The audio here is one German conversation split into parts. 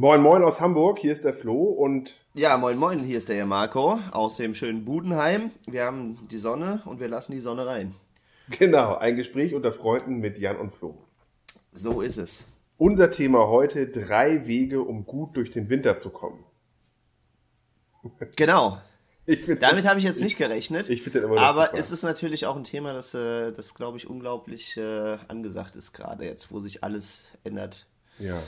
Moin Moin aus Hamburg, hier ist der Flo und... Ja, moin moin, hier ist der Marco aus dem schönen Budenheim. Wir haben die Sonne und wir lassen die Sonne rein. Genau, ein Gespräch unter Freunden mit Jan und Flo. So ist es. Unser Thema heute, drei Wege, um gut durch den Winter zu kommen. Genau. Damit habe ich jetzt nicht gerechnet. Ich finde das immer Aber es ist natürlich auch ein Thema, das, äh, das glaube ich, unglaublich äh, angesagt ist, gerade jetzt, wo sich alles ändert. Ja.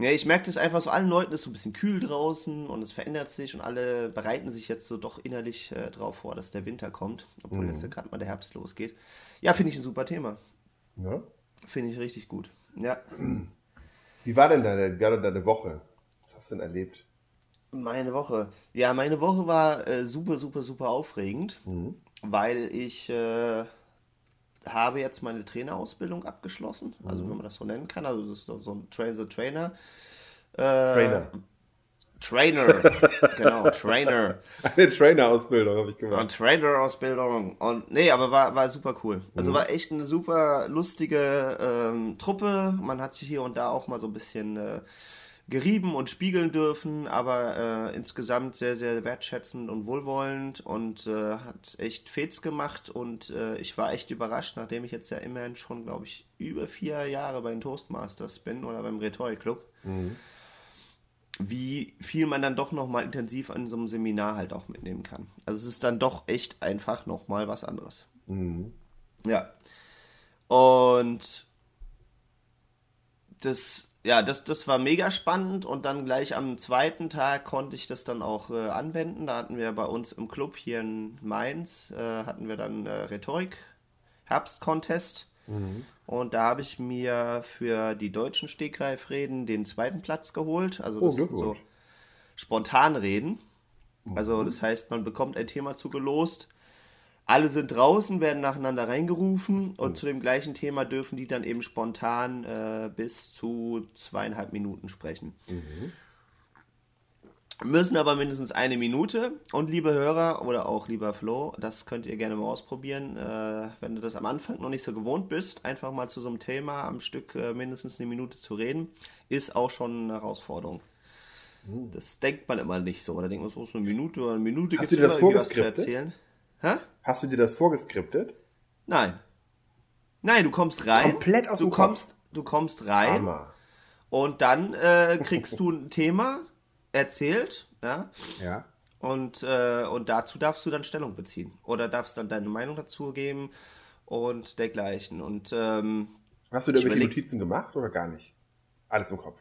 Ja, ich merke das einfach so, allen Leuten ist so ein bisschen kühl draußen und es verändert sich und alle bereiten sich jetzt so doch innerlich äh, drauf vor, dass der Winter kommt, obwohl jetzt ja gerade mal der Herbst losgeht. Ja, finde ich ein super Thema. ja. Finde ich richtig gut. Ja. Wie war denn deine, wie war denn deine Woche? Was hast du denn erlebt? Meine Woche. Ja, meine Woche war äh, super, super, super aufregend, weil ich äh, habe jetzt meine Trainerausbildung abgeschlossen, also wenn man das so nennen kann, also das ist so, so ein Train the Trainer. Äh, Trainer. Trainer, genau, Trainer. Eine Trainerausbildung habe ich Und gemacht. Trainer-Ausbildung. Und nee, aber war, war super cool. Also war echt eine super lustige ähm, Truppe. Man hat sich hier und da auch mal so ein bisschen äh, gerieben und spiegeln dürfen, aber äh, insgesamt sehr, sehr wertschätzend und wohlwollend und äh, hat echt Fets gemacht und äh, ich war echt überrascht, nachdem ich jetzt ja immerhin schon, glaube ich, über vier Jahre bei den Toastmasters bin oder beim Rhetoric Club wie viel man dann doch nochmal intensiv an so einem Seminar halt auch mitnehmen kann. Also es ist dann doch echt einfach nochmal was anderes. Ja. Und das, ja, das, das war mega spannend und dann gleich am zweiten Tag konnte ich das dann auch äh, anwenden. Da hatten wir bei uns im Club hier in Mainz, äh, hatten wir dann äh, Rhetorik Herbst-Contest. Und da habe ich mir für die deutschen Stegreifreden den zweiten Platz geholt. Also Oh, das sind so Glückwunsch. Spontanreden. Also das heißt, man bekommt ein Thema zugelost. Alle sind draußen, werden nacheinander reingerufen und zu dem gleichen Thema dürfen die dann eben spontan äh, bis zu zweieinhalb Minuten sprechen. Müssen aber mindestens eine Minute. Und liebe Hörer oder auch lieber Flo, das könnt ihr gerne mal ausprobieren. Äh, wenn du das am Anfang noch nicht so gewohnt bist, einfach mal zu so einem Thema am Stück äh, mindestens eine Minute zu reden, ist auch schon eine Herausforderung. Das denkt man immer nicht so. Oder denkt man so, ist eine Minute oder eine Minute gibt's du dir das immer irgendwie was zu erzählen. Hä? Hast du dir das vorgeskriptet? Nein. Nein, du kommst rein. Komplett aus du dem Kopf. kommst, Du kommst rein Hammer. und dann äh, kriegst du ein Thema erzählt, ja, Ja. und, äh, und dazu darfst du dann Stellung beziehen. Oder darfst dann deine Meinung dazu geben und dergleichen. Und ähm, Hast du dir Ich irgendwelche Notizen gemacht oder gar nicht? Alles im Kopf.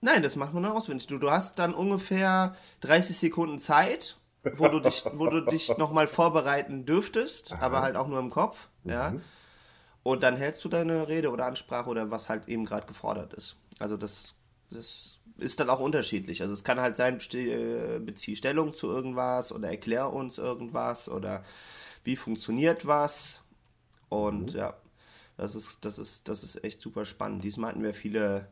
nein, das macht man auswendig. Du, du hast dann ungefähr 30 Sekunden Zeit, wo du dich, wo du dich nochmal vorbereiten dürftest, aber halt auch nur im Kopf, ja. Und dann hältst du deine Rede oder Ansprache oder was halt eben gerade gefordert ist. Also das, das ist dann auch unterschiedlich. Also es kann halt sein, äh, bezieh Stellung zu irgendwas oder erklär uns irgendwas oder wie funktioniert was. Und ja, das ist, das ist, das ist echt super spannend. Diesmal hatten wir viele,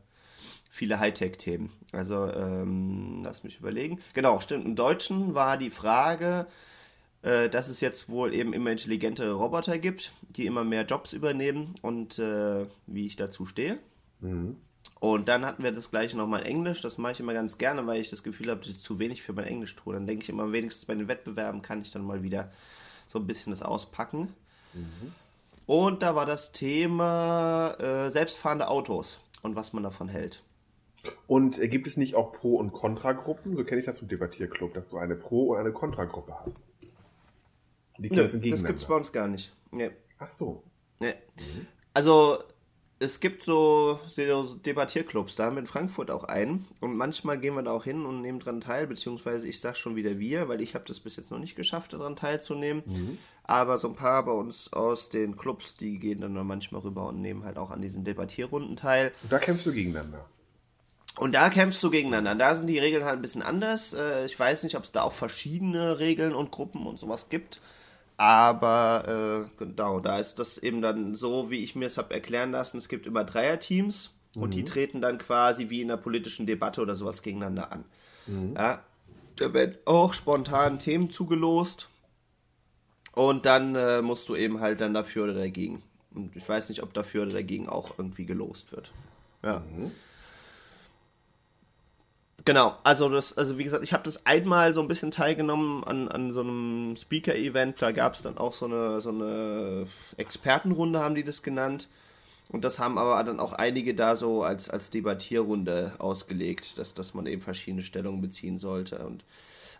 viele Hightech-Themen. Also, ähm, lass mich überlegen. Genau, stimmt. Im Deutschen war die Frage, äh, dass es jetzt wohl eben immer intelligente Roboter gibt, die immer mehr Jobs übernehmen und äh, wie ich dazu stehe. Und dann hatten wir das gleiche nochmal in Englisch. Das mache ich immer ganz gerne, weil ich das Gefühl habe, dass ich zu wenig für mein Englisch tue. Dann denke ich immer, wenigstens bei den Wettbewerben kann ich dann mal wieder so ein bisschen das auspacken. Und da war das Thema äh, selbstfahrende Autos und was man davon hält. Und äh, gibt es nicht auch Pro- und Kontragruppen? So kenne ich das im Debattierclub, dass du eine Pro- und eine Kontragruppe hast. Die Nö, kämpfen das gegeneinander. gibt's bei uns gar nicht. Nee. Ach so. Nee. Also, es gibt so, so Debattierclubs, da haben wir in Frankfurt auch einen. Und manchmal gehen wir da auch hin und nehmen dran teil, beziehungsweise ich sag schon wieder wir, weil ich habe das bis jetzt noch nicht geschafft, daran teilzunehmen. Aber so ein paar bei uns aus den Clubs, die gehen dann manchmal rüber und nehmen halt auch an diesen Debattierrunden teil. Und da kämpfst du gegeneinander. Und da kämpfst du gegeneinander. Da sind die Regeln halt ein bisschen anders. Äh, Ich weiß nicht, ob es da auch verschiedene Regeln und Gruppen und sowas gibt. Aber äh, genau, da ist das eben dann so, wie ich mir es habe erklären lassen. Es gibt immer Dreierteams und die treten dann quasi wie in einer politischen Debatte oder sowas gegeneinander an. Ja, da werden auch spontan Themen zugelost. Und dann äh, musst du eben halt dann dafür oder dagegen. Und ich weiß nicht, ob dafür oder dagegen auch irgendwie gelost wird. Ja. Genau, also das, also wie gesagt, ich habe das einmal so ein bisschen teilgenommen an, an so einem Speaker-Event, da gab es dann auch so eine, so eine Expertenrunde, haben die das genannt. Und das haben aber dann auch einige da so als, als Debattierrunde ausgelegt, dass, dass man eben verschiedene Stellungen beziehen sollte. Und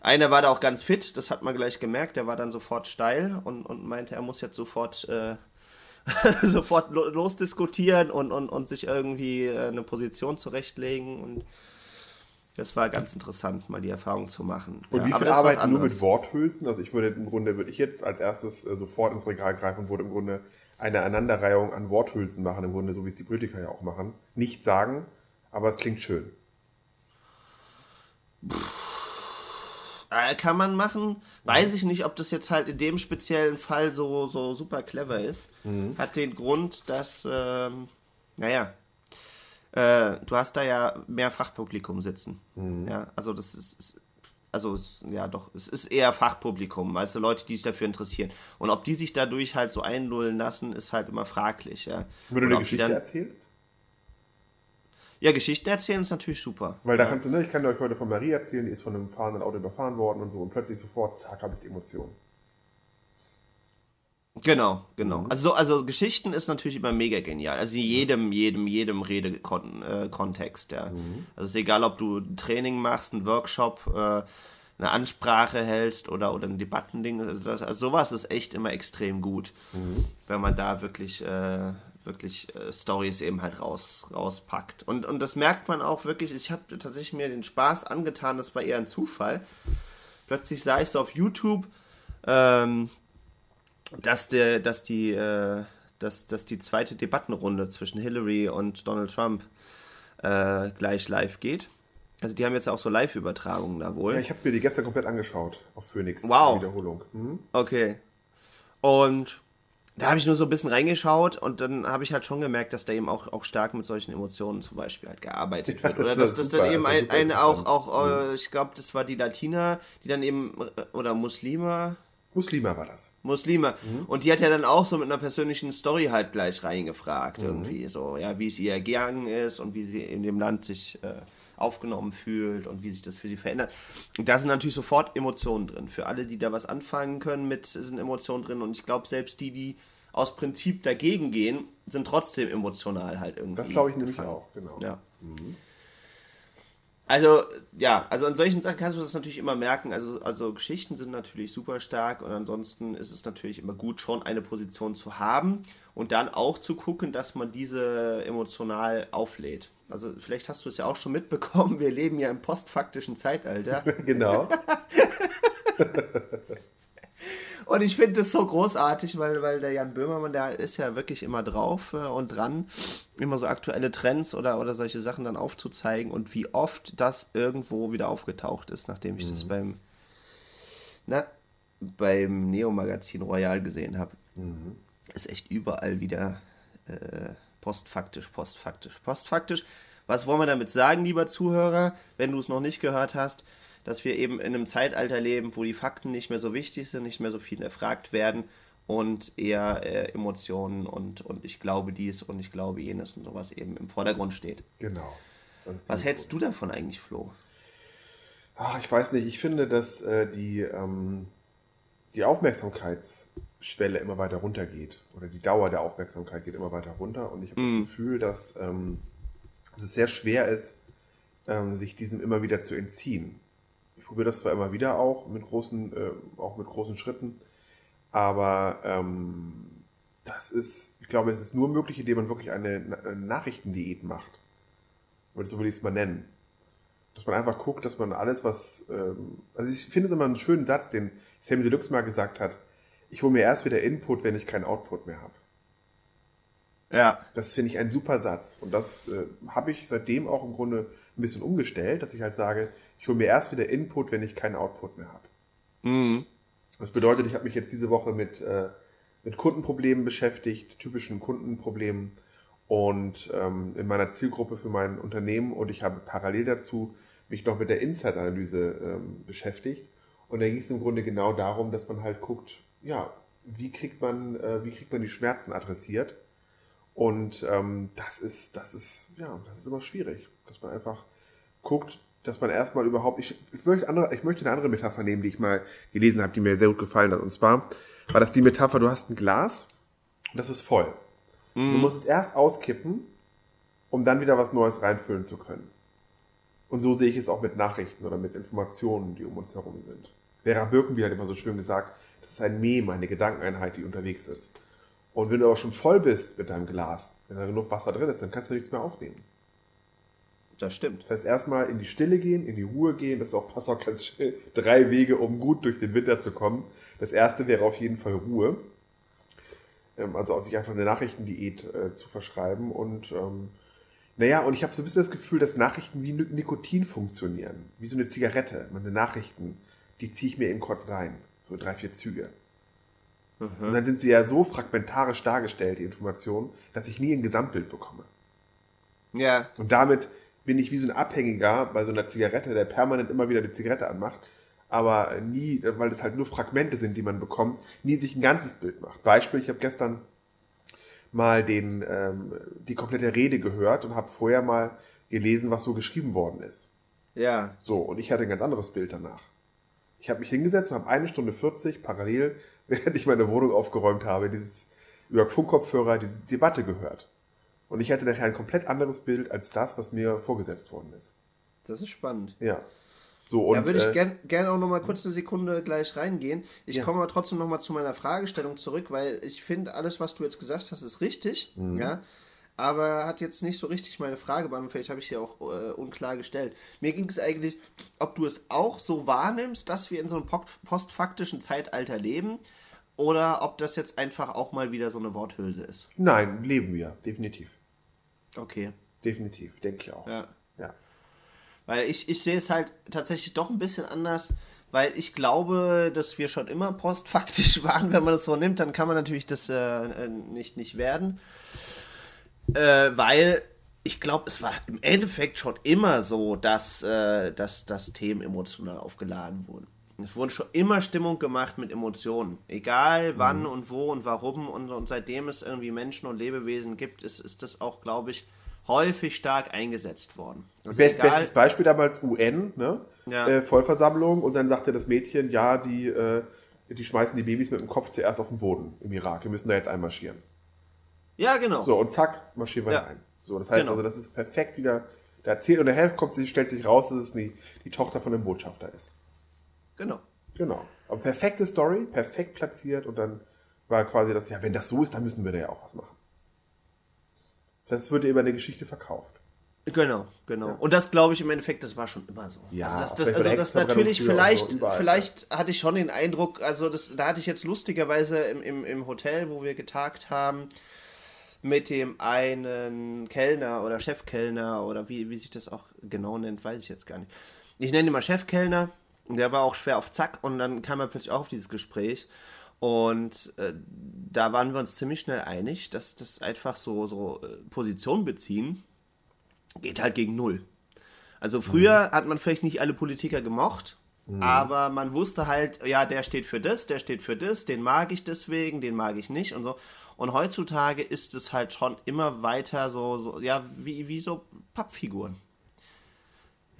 einer war da auch ganz fit, das hat man gleich gemerkt, der war dann sofort steil und, und meinte, er muss jetzt sofort, äh, sofort losdiskutieren und, und, und sich irgendwie äh, eine Position zurechtlegen. Und das war ganz interessant, mal die Erfahrung zu machen. Und ja, wie viel arbeiten nur mit Worthülsen? Also ich würde im Grunde, würde ich jetzt als erstes äh, sofort ins Regal greifen und würde im Grunde eine Aneinanderreihung an Worthülsen machen, im Grunde so wie es die Politiker ja auch machen. Nicht sagen, aber es klingt schön. Äh, kann man machen. Weiß ich nicht, ob das jetzt halt in dem speziellen Fall so, so super clever ist. Mhm. Hat den Grund, dass, ähm, naja, äh, du hast da ja mehr Fachpublikum sitzen. Mhm. Ja, also das ist, ist also ja doch, es ist eher Fachpublikum, weißt du, Leute, die sich dafür interessieren. Und ob die sich dadurch halt so einlullen lassen, ist halt immer fraglich, ja. Wenn du eine Geschichte dann, erzählst? Ja, Geschichten erzählen ist natürlich super. Weil da ja. kannst du, ne, ich kann euch heute von Marie erzählen, die ist von einem fahrenden Auto überfahren worden und so und plötzlich sofort, zack, habe ich die Emotionen. Genau, genau. Mhm. Also, so, also Geschichten ist natürlich immer mega genial. Also in jedem, jedem, jedem Redekontext, ja. Mhm. Also es ist egal, ob du ein Training machst, einen Workshop, äh, eine Ansprache hältst oder, oder ein Debattending. Also, das, also sowas ist echt immer extrem gut, mhm. wenn man da wirklich, äh, wirklich äh, Stories eben halt raus, rauspackt. Und, und das merkt man auch wirklich. Ich habe tatsächlich mir den Spaß angetan, das war eher ein Zufall. Plötzlich sah ich so auf YouTube, ähm, dass, der, dass, die, äh, dass, dass die zweite Debattenrunde zwischen Hillary und Donald Trump äh, gleich live geht. Also die haben jetzt auch so Live-Übertragungen da wohl. Ja, ich habe mir die gestern komplett angeschaut auf Phoenix. Wow. Wiederholung. Mhm. Okay. Und da habe ich nur so ein bisschen reingeschaut und dann habe ich halt schon gemerkt, dass da eben auch, auch stark mit solchen Emotionen zum Beispiel halt gearbeitet wird. Oder dass das dann eben ein, ein auch, auch mhm. ich glaube, das war die Latina, die dann eben, äh, oder Muslime, Muslima war das. Muslima. Mhm. Und die hat ja dann auch so mit einer persönlichen Story halt gleich reingefragt, mhm. irgendwie. So, ja, wie es ihr ergangen ist und wie sie in dem Land sich äh, aufgenommen fühlt und wie sich das für sie verändert. Und da sind natürlich sofort Emotionen drin. Für alle, die da was anfangen können mit, sind Emotionen drin. Und ich glaube, selbst die, die aus Prinzip dagegen gehen, sind trotzdem emotional halt irgendwie. Das glaube ich nämlich auch, genau. Ja. Mhm. Also, ja, also an solchen Sachen kannst du das natürlich immer merken. Also, also Geschichten sind natürlich super stark und ansonsten ist es natürlich immer gut, schon eine Position zu haben und dann auch zu gucken, dass man diese emotional auflädt. Also vielleicht hast du es ja auch schon mitbekommen, wir leben ja im postfaktischen Zeitalter. genau. Und ich finde das so großartig, weil, weil der Jan Böhmermann, der ist ja wirklich immer drauf äh, und dran, immer so aktuelle Trends oder, oder solche Sachen dann aufzuzeigen und wie oft das irgendwo wieder aufgetaucht ist, nachdem ich mhm. das beim, na, beim Neo-Magazin Royal gesehen habe. Mhm. Ist echt überall wieder äh, postfaktisch, postfaktisch, postfaktisch. Was wollen wir damit sagen, lieber Zuhörer, wenn du es noch nicht gehört hast? Dass wir eben in einem Zeitalter leben, wo die Fakten nicht mehr so wichtig sind, nicht mehr so viel erfragt werden und eher äh, Emotionen und, und ich glaube dies und ich glaube jenes und sowas eben im Vordergrund steht. Genau. Was hältst du davon eigentlich, Flo? Ach, ich weiß nicht, ich finde, dass äh, die, ähm, die Aufmerksamkeitsschwelle immer weiter runtergeht oder die Dauer der Aufmerksamkeit geht immer weiter runter und ich habe mm. das mhm. Gefühl, dass, ähm, dass es sehr schwer ist, ähm, sich diesem immer wieder zu entziehen probiere das zwar immer wieder auch mit großen, äh, auch mit großen Schritten, aber ähm, das ist, ich glaube, es ist nur möglich, indem man wirklich eine, eine Nachrichtendiät macht. Oder so würde ich es mal nennen. Dass man einfach guckt, dass man alles, was, ähm, also ich finde es immer einen schönen Satz, den Sammy Deluxe mal gesagt hat. Ich hole mir erst wieder Input, wenn ich keinen Output mehr habe. Ja. Das finde ich ein super Satz. Und das äh, habe ich seitdem auch im Grunde ein bisschen umgestellt, dass ich halt sage, ich hole mir erst wieder Input, wenn ich keinen Output mehr habe. Mhm. Das bedeutet, ich habe mich jetzt diese Woche mit, äh, mit Kundenproblemen beschäftigt, typischen Kundenproblemen und ähm, in meiner Zielgruppe für mein Unternehmen und ich habe parallel dazu mich noch mit der Insight-Analyse ähm, beschäftigt. Und da ging es im Grunde genau darum, dass man halt guckt, ja, wie kriegt man, äh, wie kriegt man die Schmerzen adressiert? Und ähm, das ist, das ist, ja, das ist immer schwierig, dass man einfach guckt, dass man erstmal überhaupt, ich, ich, möchte andere, ich möchte eine andere Metapher nehmen, die ich mal gelesen habe, die mir sehr gut gefallen hat. Und zwar war das die Metapher, du hast ein Glas und das ist voll. Mhm. Du musst es erst auskippen, um dann wieder was Neues reinfüllen zu können. Und so sehe ich es auch mit Nachrichten oder mit Informationen, die um uns herum sind. Vera Birkenbier hat immer so schön gesagt, das ist ein Mem, eine Gedankeneinheit, die unterwegs ist. Und wenn du aber schon voll bist mit deinem Glas, wenn da genug Wasser drin ist, dann kannst du nichts mehr aufnehmen. Das stimmt. Das heißt, erstmal in die Stille gehen, in die Ruhe gehen. Das ist auch, passt auch ganz schnell. Drei Wege, um gut durch den Winter zu kommen. Das erste wäre auf jeden Fall Ruhe. Ähm, also sich einfach eine Nachrichtendiät äh, zu verschreiben. Und ähm, naja, und ich habe so ein bisschen das Gefühl, dass Nachrichten wie Nikotin funktionieren. Wie so eine Zigarette. Meine Nachrichten, die ziehe ich mir eben kurz rein. So drei, vier Züge. Mhm. Und dann sind sie ja so fragmentarisch dargestellt, die Informationen, dass ich nie ein Gesamtbild bekomme. Ja. Und damit bin ich wie so ein Abhängiger bei so einer Zigarette, der permanent immer wieder die Zigarette anmacht, aber nie, weil das halt nur Fragmente sind, die man bekommt, nie sich ein ganzes Bild macht. Beispiel, ich habe gestern mal den, ähm, die komplette Rede gehört und habe vorher mal gelesen, was so geschrieben worden ist. Ja. So, und ich hatte ein ganz anderes Bild danach. Ich habe mich hingesetzt und habe eine Stunde 40 parallel, während ich meine Wohnung aufgeräumt habe, dieses über Funkkopfhörer diese Debatte gehört. Und ich hatte nachher ein komplett anderes Bild als das, was mir vorgesetzt worden ist. Das ist spannend. Ja. So, und, da würde ich äh, gerne gern auch noch mal kurz eine Sekunde gleich reingehen. Ich ja. komme aber trotzdem noch mal zu meiner Fragestellung zurück, weil ich finde, alles, was du jetzt gesagt hast, ist richtig. Mhm. Ja. Aber hat jetzt nicht so richtig meine Frage beantwortet. Vielleicht habe ich hier auch äh, unklar gestellt. Mir ging es eigentlich, ob du es auch so wahrnimmst, dass wir in so einem postfaktischen Zeitalter leben oder ob das jetzt einfach auch mal wieder so eine Worthülse ist. Nein, leben wir, definitiv. Okay. Definitiv, denke ich auch. Ja. ja. Weil ich, ich sehe es halt tatsächlich doch ein bisschen anders, weil ich glaube, dass wir schon immer postfaktisch waren. Wenn man das so nimmt, dann kann man natürlich das äh, äh nicht, nicht werden. Äh, weil ich glaube, es war im Endeffekt schon immer so, dass, äh, dass, dass Themen emotional aufgeladen wurden. Es wurde schon immer Stimmung gemacht mit Emotionen. Egal wann mhm. und wo und warum. Und, und, seitdem es irgendwie Menschen und Lebewesen gibt, ist, ist das auch, glaube ich, häufig stark eingesetzt worden. Also Best, egal, bestes Beispiel damals UN, ne? Ja. Äh, Vollversammlung. Und dann sagte das Mädchen, ja, die, äh, die schmeißen die Babys mit dem Kopf zuerst auf den Boden im Irak. Wir müssen da jetzt einmarschieren. Ja, genau. So, und zack, marschieren wir ja. ein. So, das heißt genau. also, das ist perfekt wieder erzählt. Und daher kommt, stellt sich raus, dass es die, die Tochter von dem Botschafter ist. Genau. Genau. Aber perfekte Story, perfekt platziert und dann war quasi das, ja, wenn das so ist, dann müssen wir da ja auch was machen. Das heißt, es wird über eine Geschichte verkauft. Genau, genau. Ja. Und das glaube ich im Endeffekt, das war schon immer so. Ja, also das, das, also das natürlich vielleicht, so überall, vielleicht ja. hatte ich schon den Eindruck, also das, da hatte ich jetzt lustigerweise im, im, im Hotel, wo wir getagt haben, mit dem einen Kellner oder Chefkellner oder wie, wie sich das auch genau nennt, weiß ich jetzt gar nicht. Ich nenne ihn mal Chefkellner der war auch schwer auf Zack und dann kam er plötzlich auch auf dieses Gespräch. Und äh, da waren wir uns ziemlich schnell einig, dass das einfach so, so äh, Position beziehen geht halt gegen Null. Also früher mhm. hat man vielleicht nicht alle Politiker gemocht, mhm. aber man wusste halt, ja, der steht für das, der steht für das, den mag ich deswegen, den mag ich nicht und so. Und heutzutage ist es halt schon immer weiter so, so ja, wie, wie so Pappfiguren.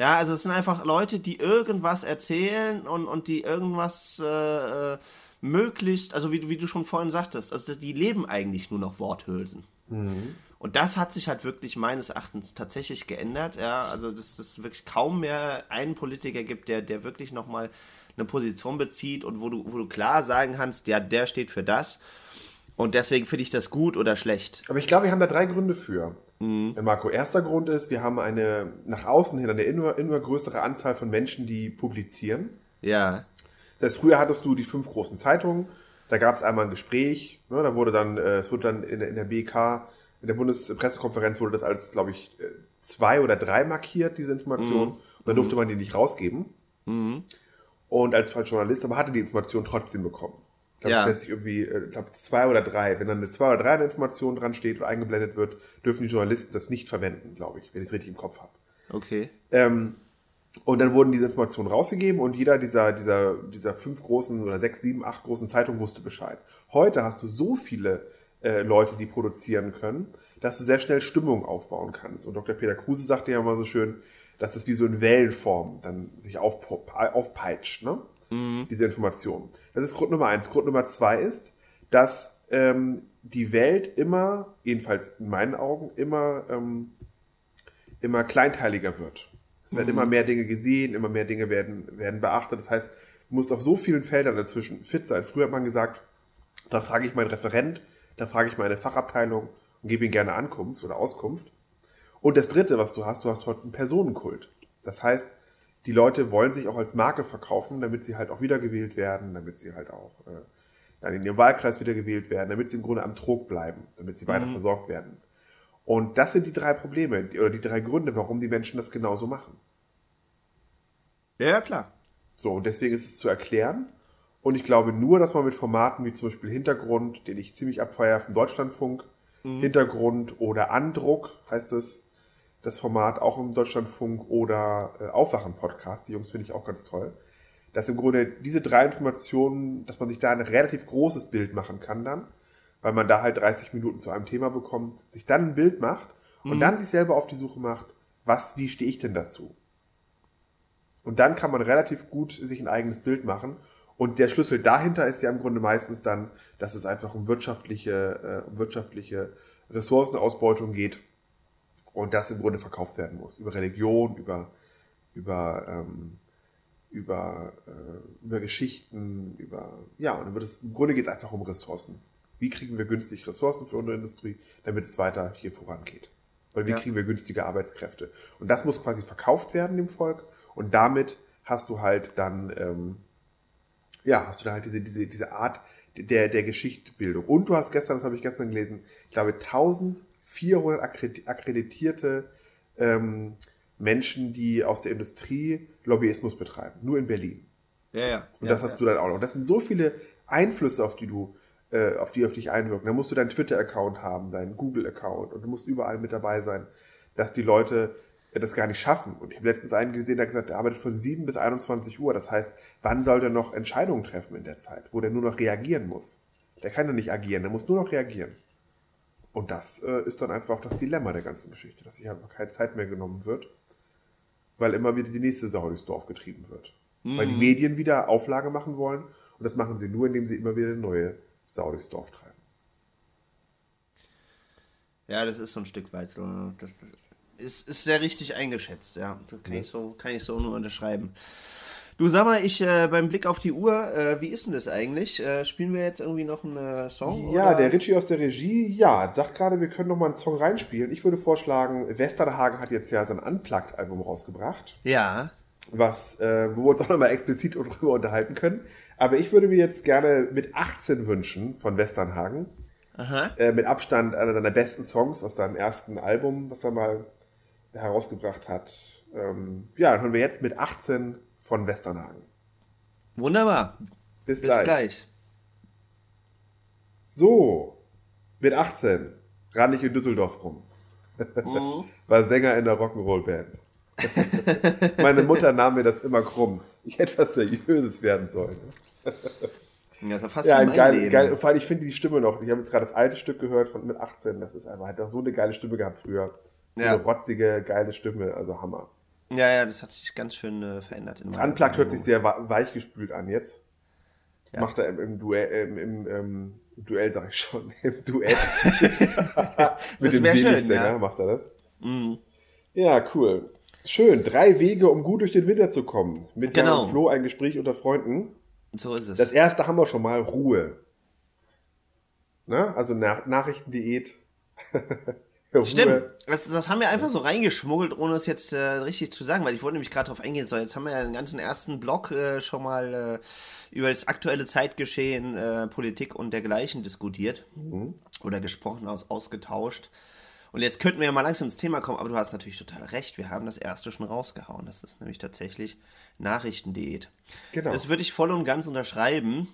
Ja, also es sind einfach Leute, die irgendwas erzählen und, und die irgendwas äh, äh, möglichst, also wie, wie du schon vorhin sagtest, also die leben eigentlich nur noch Worthülsen. Mhm. Und das hat sich halt wirklich meines Erachtens tatsächlich geändert. Ja, also dass es wirklich kaum mehr einen Politiker gibt, der, der wirklich nochmal eine Position bezieht und wo du, wo du klar sagen kannst, ja, der steht für das. Und deswegen finde ich das gut oder schlecht. Aber ich glaube, wir haben da drei Gründe für. Mhm. Marco, erster Grund ist, wir haben eine nach außen hin eine immer, immer größere Anzahl von Menschen, die publizieren. Ja. Das heißt, früher hattest du die fünf großen Zeitungen, da gab es einmal ein Gespräch, ne, da wurde dann, äh, es wurde dann in, in der BK, in der Bundespressekonferenz wurde das als, glaube ich, äh, zwei oder drei markiert, diese Information. Mhm. Und dann durfte man die nicht rausgeben. Mhm. Und als Journalist, aber hatte die Information trotzdem bekommen. Ich glaube, ja. das nennt sich irgendwie, äh, ich glaube, zwei oder drei. Wenn dann eine zwei oder drei Information dran steht oder eingeblendet wird, dürfen die Journalisten das nicht verwenden, glaube ich, wenn ich es richtig im Kopf habe. Okay. Ähm, und dann wurden diese Informationen rausgegeben und jeder dieser, dieser, dieser fünf großen oder sechs, sieben, acht großen Zeitungen wusste Bescheid. Heute hast du so viele äh, Leute, die produzieren können, dass du sehr schnell Stimmung aufbauen kannst. Und Dr. Peter Kruse sagte ja mal so schön, dass das wie so in Wellenform dann sich auf, aufpeitscht, ne? Mhm. Diese Information. Das ist Grund Nummer eins. Grund Nummer zwei ist, dass ähm, die Welt immer, jedenfalls in meinen Augen, immer, ähm, immer kleinteiliger wird. Es werden mhm. immer mehr Dinge gesehen, immer mehr Dinge werden, werden beachtet. Das heißt, du musst auf so vielen Feldern dazwischen fit sein. Früher hat man gesagt, da frage ich meinen Referent, da frage ich meine Fachabteilung und gebe ihnen gerne Ankunft oder Auskunft. Und das dritte, was du hast, du hast heute einen Personenkult. Das heißt, die Leute wollen sich auch als Marke verkaufen, damit sie halt auch wiedergewählt werden, damit sie halt auch äh, dann in ihrem Wahlkreis wiedergewählt werden, damit sie im Grunde am Trog bleiben, damit sie weiter mhm. versorgt werden. Und das sind die drei Probleme die, oder die drei Gründe, warum die Menschen das genauso machen. Ja, klar. So, und deswegen ist es zu erklären. Und ich glaube nur, dass man mit Formaten wie zum Beispiel Hintergrund, den ich ziemlich abfeiere vom Deutschlandfunk, mhm. Hintergrund oder Andruck heißt es, das Format auch im Deutschlandfunk oder äh, Aufwachen-Podcast, die Jungs finde ich auch ganz toll, dass im Grunde diese drei Informationen, dass man sich da ein relativ großes Bild machen kann dann, weil man da halt 30 Minuten zu einem Thema bekommt, sich dann ein Bild macht und mhm. dann sich selber auf die Suche macht, was, wie stehe ich denn dazu? Und dann kann man relativ gut sich ein eigenes Bild machen. Und der Schlüssel dahinter ist ja im Grunde meistens dann, dass es einfach um wirtschaftliche, äh, um wirtschaftliche Ressourcenausbeutung geht und das im Grunde verkauft werden muss. Über Religion, über, über, ähm, über, äh, über Geschichten, über, ja, und dann wird es, im Grunde geht es einfach um Ressourcen. Wie kriegen wir günstig Ressourcen für unsere Industrie, damit es weiter hier vorangeht? Weil wie ja. kriegen wir günstige Arbeitskräfte? Und das muss quasi verkauft werden dem Volk und damit hast du halt dann, ähm, ja, hast du da halt diese, diese, diese Art der, der Geschichtsbildung. Und du hast gestern, das habe ich gestern gelesen, ich glaube 1000 400 akkreditierte ähm, Menschen, die aus der Industrie Lobbyismus betreiben. Nur in Berlin. Ja, ja. Und ja, das hast ja. du dann auch noch. Das sind so viele Einflüsse, auf die du, äh, auf die auf dich einwirken. Da musst du deinen Twitter-Account haben, deinen Google-Account und du musst überall mit dabei sein, dass die Leute äh, das gar nicht schaffen. Und ich habe letztens einen gesehen, der hat gesagt, er arbeitet von 7 bis 21 Uhr. Das heißt, wann soll der noch Entscheidungen treffen in der Zeit, wo der nur noch reagieren muss? Der kann ja nicht agieren, der muss nur noch reagieren. Und das äh, ist dann einfach das Dilemma der ganzen Geschichte, dass sich einfach keine Zeit mehr genommen wird, weil immer wieder die nächste Sau durchs Dorf getrieben wird. Mhm. Weil die mhm. Medien wieder Auflage machen wollen und das machen sie nur, indem sie immer wieder eine neue Sau durchs Dorf treiben. Ja, das ist so ein Stück weit so. Das ist, ist sehr richtig eingeschätzt, ja. Das kann, ja. Ich so, kann ich so nur unterschreiben. Du sag mal, ich äh, beim Blick auf die Uhr, äh, wie ist denn das eigentlich? Äh, spielen wir jetzt irgendwie noch einen äh, Song? Ja, oder? der Richie aus der Regie, ja, sagt gerade, wir können noch mal einen Song reinspielen. Ich würde vorschlagen, Westernhagen hat jetzt ja sein Unplugged-Album rausgebracht. Ja. Was, äh, wo wir uns auch noch mal explizit drüber unterhalten können. Aber ich würde mir jetzt gerne mit 18 wünschen von Westernhagen. Aha. Äh, mit Abstand einer seiner besten Songs aus seinem ersten Album, was er mal herausgebracht hat. Ähm, ja, dann hören wir jetzt mit 18 von Westernhagen. Wunderbar. Bis, Bis gleich. gleich. So, mit 18 ran ich in Düsseldorf rum. Mhm. War Sänger in der Rock'n'Roll-Band. Meine Mutter nahm mir das immer krumm. Ich hätte was Seriöses werden sollen. Ja, das fast ja, ein geil, geil, vor allem, ich finde die Stimme noch, ich habe jetzt gerade das alte Stück gehört von mit 18, das ist einfach, hat doch so eine geile Stimme gehabt früher. So ja. eine rotzige, geile Stimme, also Hammer. Ja, ja, das hat sich ganz schön äh, verändert. das Unplugged hört sich sehr weichgespült an jetzt. Das ja. macht er im, im Duell, im, im, im, Duell, sag ich schon, im Duett. Mit dem Wenig-Sänger ja. macht er das. Mhm. Ja, cool. Schön. Drei Wege, um gut durch den Winter zu kommen. Mit genau. Flo ein Gespräch unter Freunden. So ist es. Das erste haben wir schon mal Ruhe. Na? Also Nach Nachrichtendiät. Stimmt, das, das haben wir einfach so reingeschmuggelt, ohne es jetzt äh, richtig zu sagen, weil ich wollte nämlich gerade darauf eingehen, so jetzt haben wir ja den ganzen ersten Block äh, schon mal äh, über das aktuelle Zeitgeschehen, äh, Politik und dergleichen diskutiert mhm. oder gesprochen, aus, ausgetauscht. Und jetzt könnten wir ja mal langsam ins Thema kommen, aber du hast natürlich total recht, wir haben das erste schon rausgehauen. Das ist nämlich tatsächlich Nachrichtendiät. Genau. Das würde ich voll und ganz unterschreiben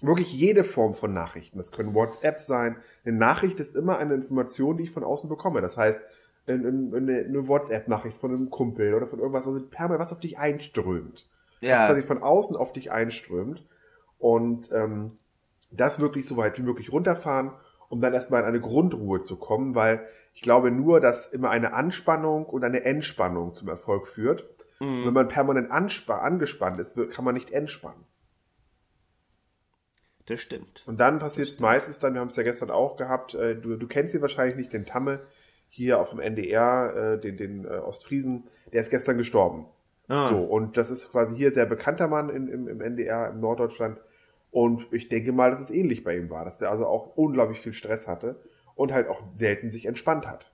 wirklich jede Form von Nachrichten. Das können WhatsApp sein. Eine Nachricht ist immer eine Information, die ich von außen bekomme. Das heißt, eine, WhatsApp-Nachricht von einem Kumpel oder von irgendwas, also permanent was auf dich einströmt. Ja. Was quasi von außen auf dich einströmt. Und ähm, das wirklich so weit wie möglich runterfahren, um dann erstmal in eine Grundruhe zu kommen, weil Ich glaube nur, dass immer eine Anspannung und eine Entspannung zum Erfolg führt. Mhm. wenn man permanent angespannt ist, kann man nicht entspannen. Das stimmt. Und dann passiert es meistens dann, wir haben es ja gestern auch gehabt, äh, du, du kennst ihn wahrscheinlich nicht, den Tamme hier auf dem NDR, äh, den, den äh, Ostfriesen, der ist gestern gestorben. Ah. So, und das ist quasi hier sehr bekannter Mann in, im, im NDR, im Norddeutschland. Und ich denke mal, dass es ähnlich bei ihm war, dass der also auch unglaublich viel Stress hatte und halt auch selten sich entspannt hat.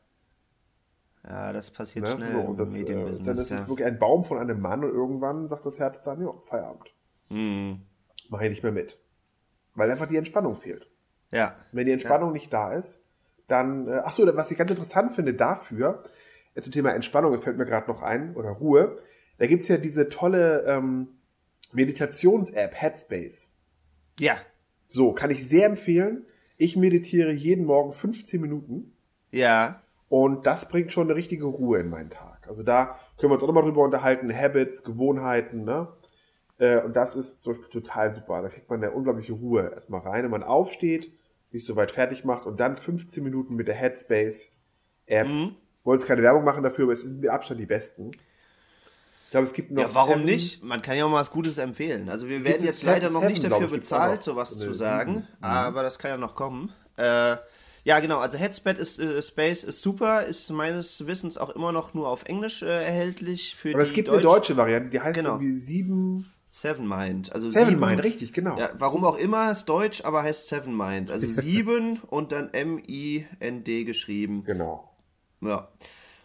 Ja, das passiert ne? schnell so, und das, äh, Dann ist ja. es wirklich ein Baum von einem Mann und irgendwann sagt das Herz dann, ja, Feierabend. Mhm. Mach ich nicht mehr mit. Weil einfach die Entspannung fehlt. Ja. Wenn die Entspannung ja. nicht da ist, dann, äh, ach so, was ich ganz interessant finde dafür, äh, zum Thema Entspannung, fällt mir gerade noch ein, oder Ruhe, da gibt's ja diese tolle ähm, Meditations-App, Headspace. Ja. So, kann ich sehr empfehlen. Ich meditiere jeden Morgen 15 Minuten. Ja. Und das bringt schon eine richtige Ruhe in meinen Tag. Also da können wir uns auch nochmal drüber unterhalten, Habits, Gewohnheiten, ne? Äh, und das ist zum Beispiel total super. Da kriegt man eine unglaubliche Ruhe erstmal rein, wenn man aufsteht, sich soweit fertig macht und dann 15 Minuten mit der Headspace App. Mhm. Wollte jetzt keine Werbung machen dafür, aber es sind mit Abstand die besten. Ich glaube, es gibt noch. Ja, warum Seven. nicht? Man kann ja auch mal was Gutes empfehlen. Also wir werden jetzt leider noch Seven, nicht dafür bezahlt, sowas zu sagen, mhm. aber das kann ja noch kommen. Äh, ja, genau. Also Headspace ist, äh, Space ist super, ist meines Wissens auch immer noch nur auf Englisch äh, erhältlich. Für aber es gibt Deutsch eine deutsche Variante, die heißt genau. irgendwie sieben. Seven Mind. Also Seven sieben, Mind, richtig, genau. Ja, warum auch immer, ist Deutsch, aber heißt Seven Mind. Also sieben und dann M-I-N-D geschrieben. Genau. Ja.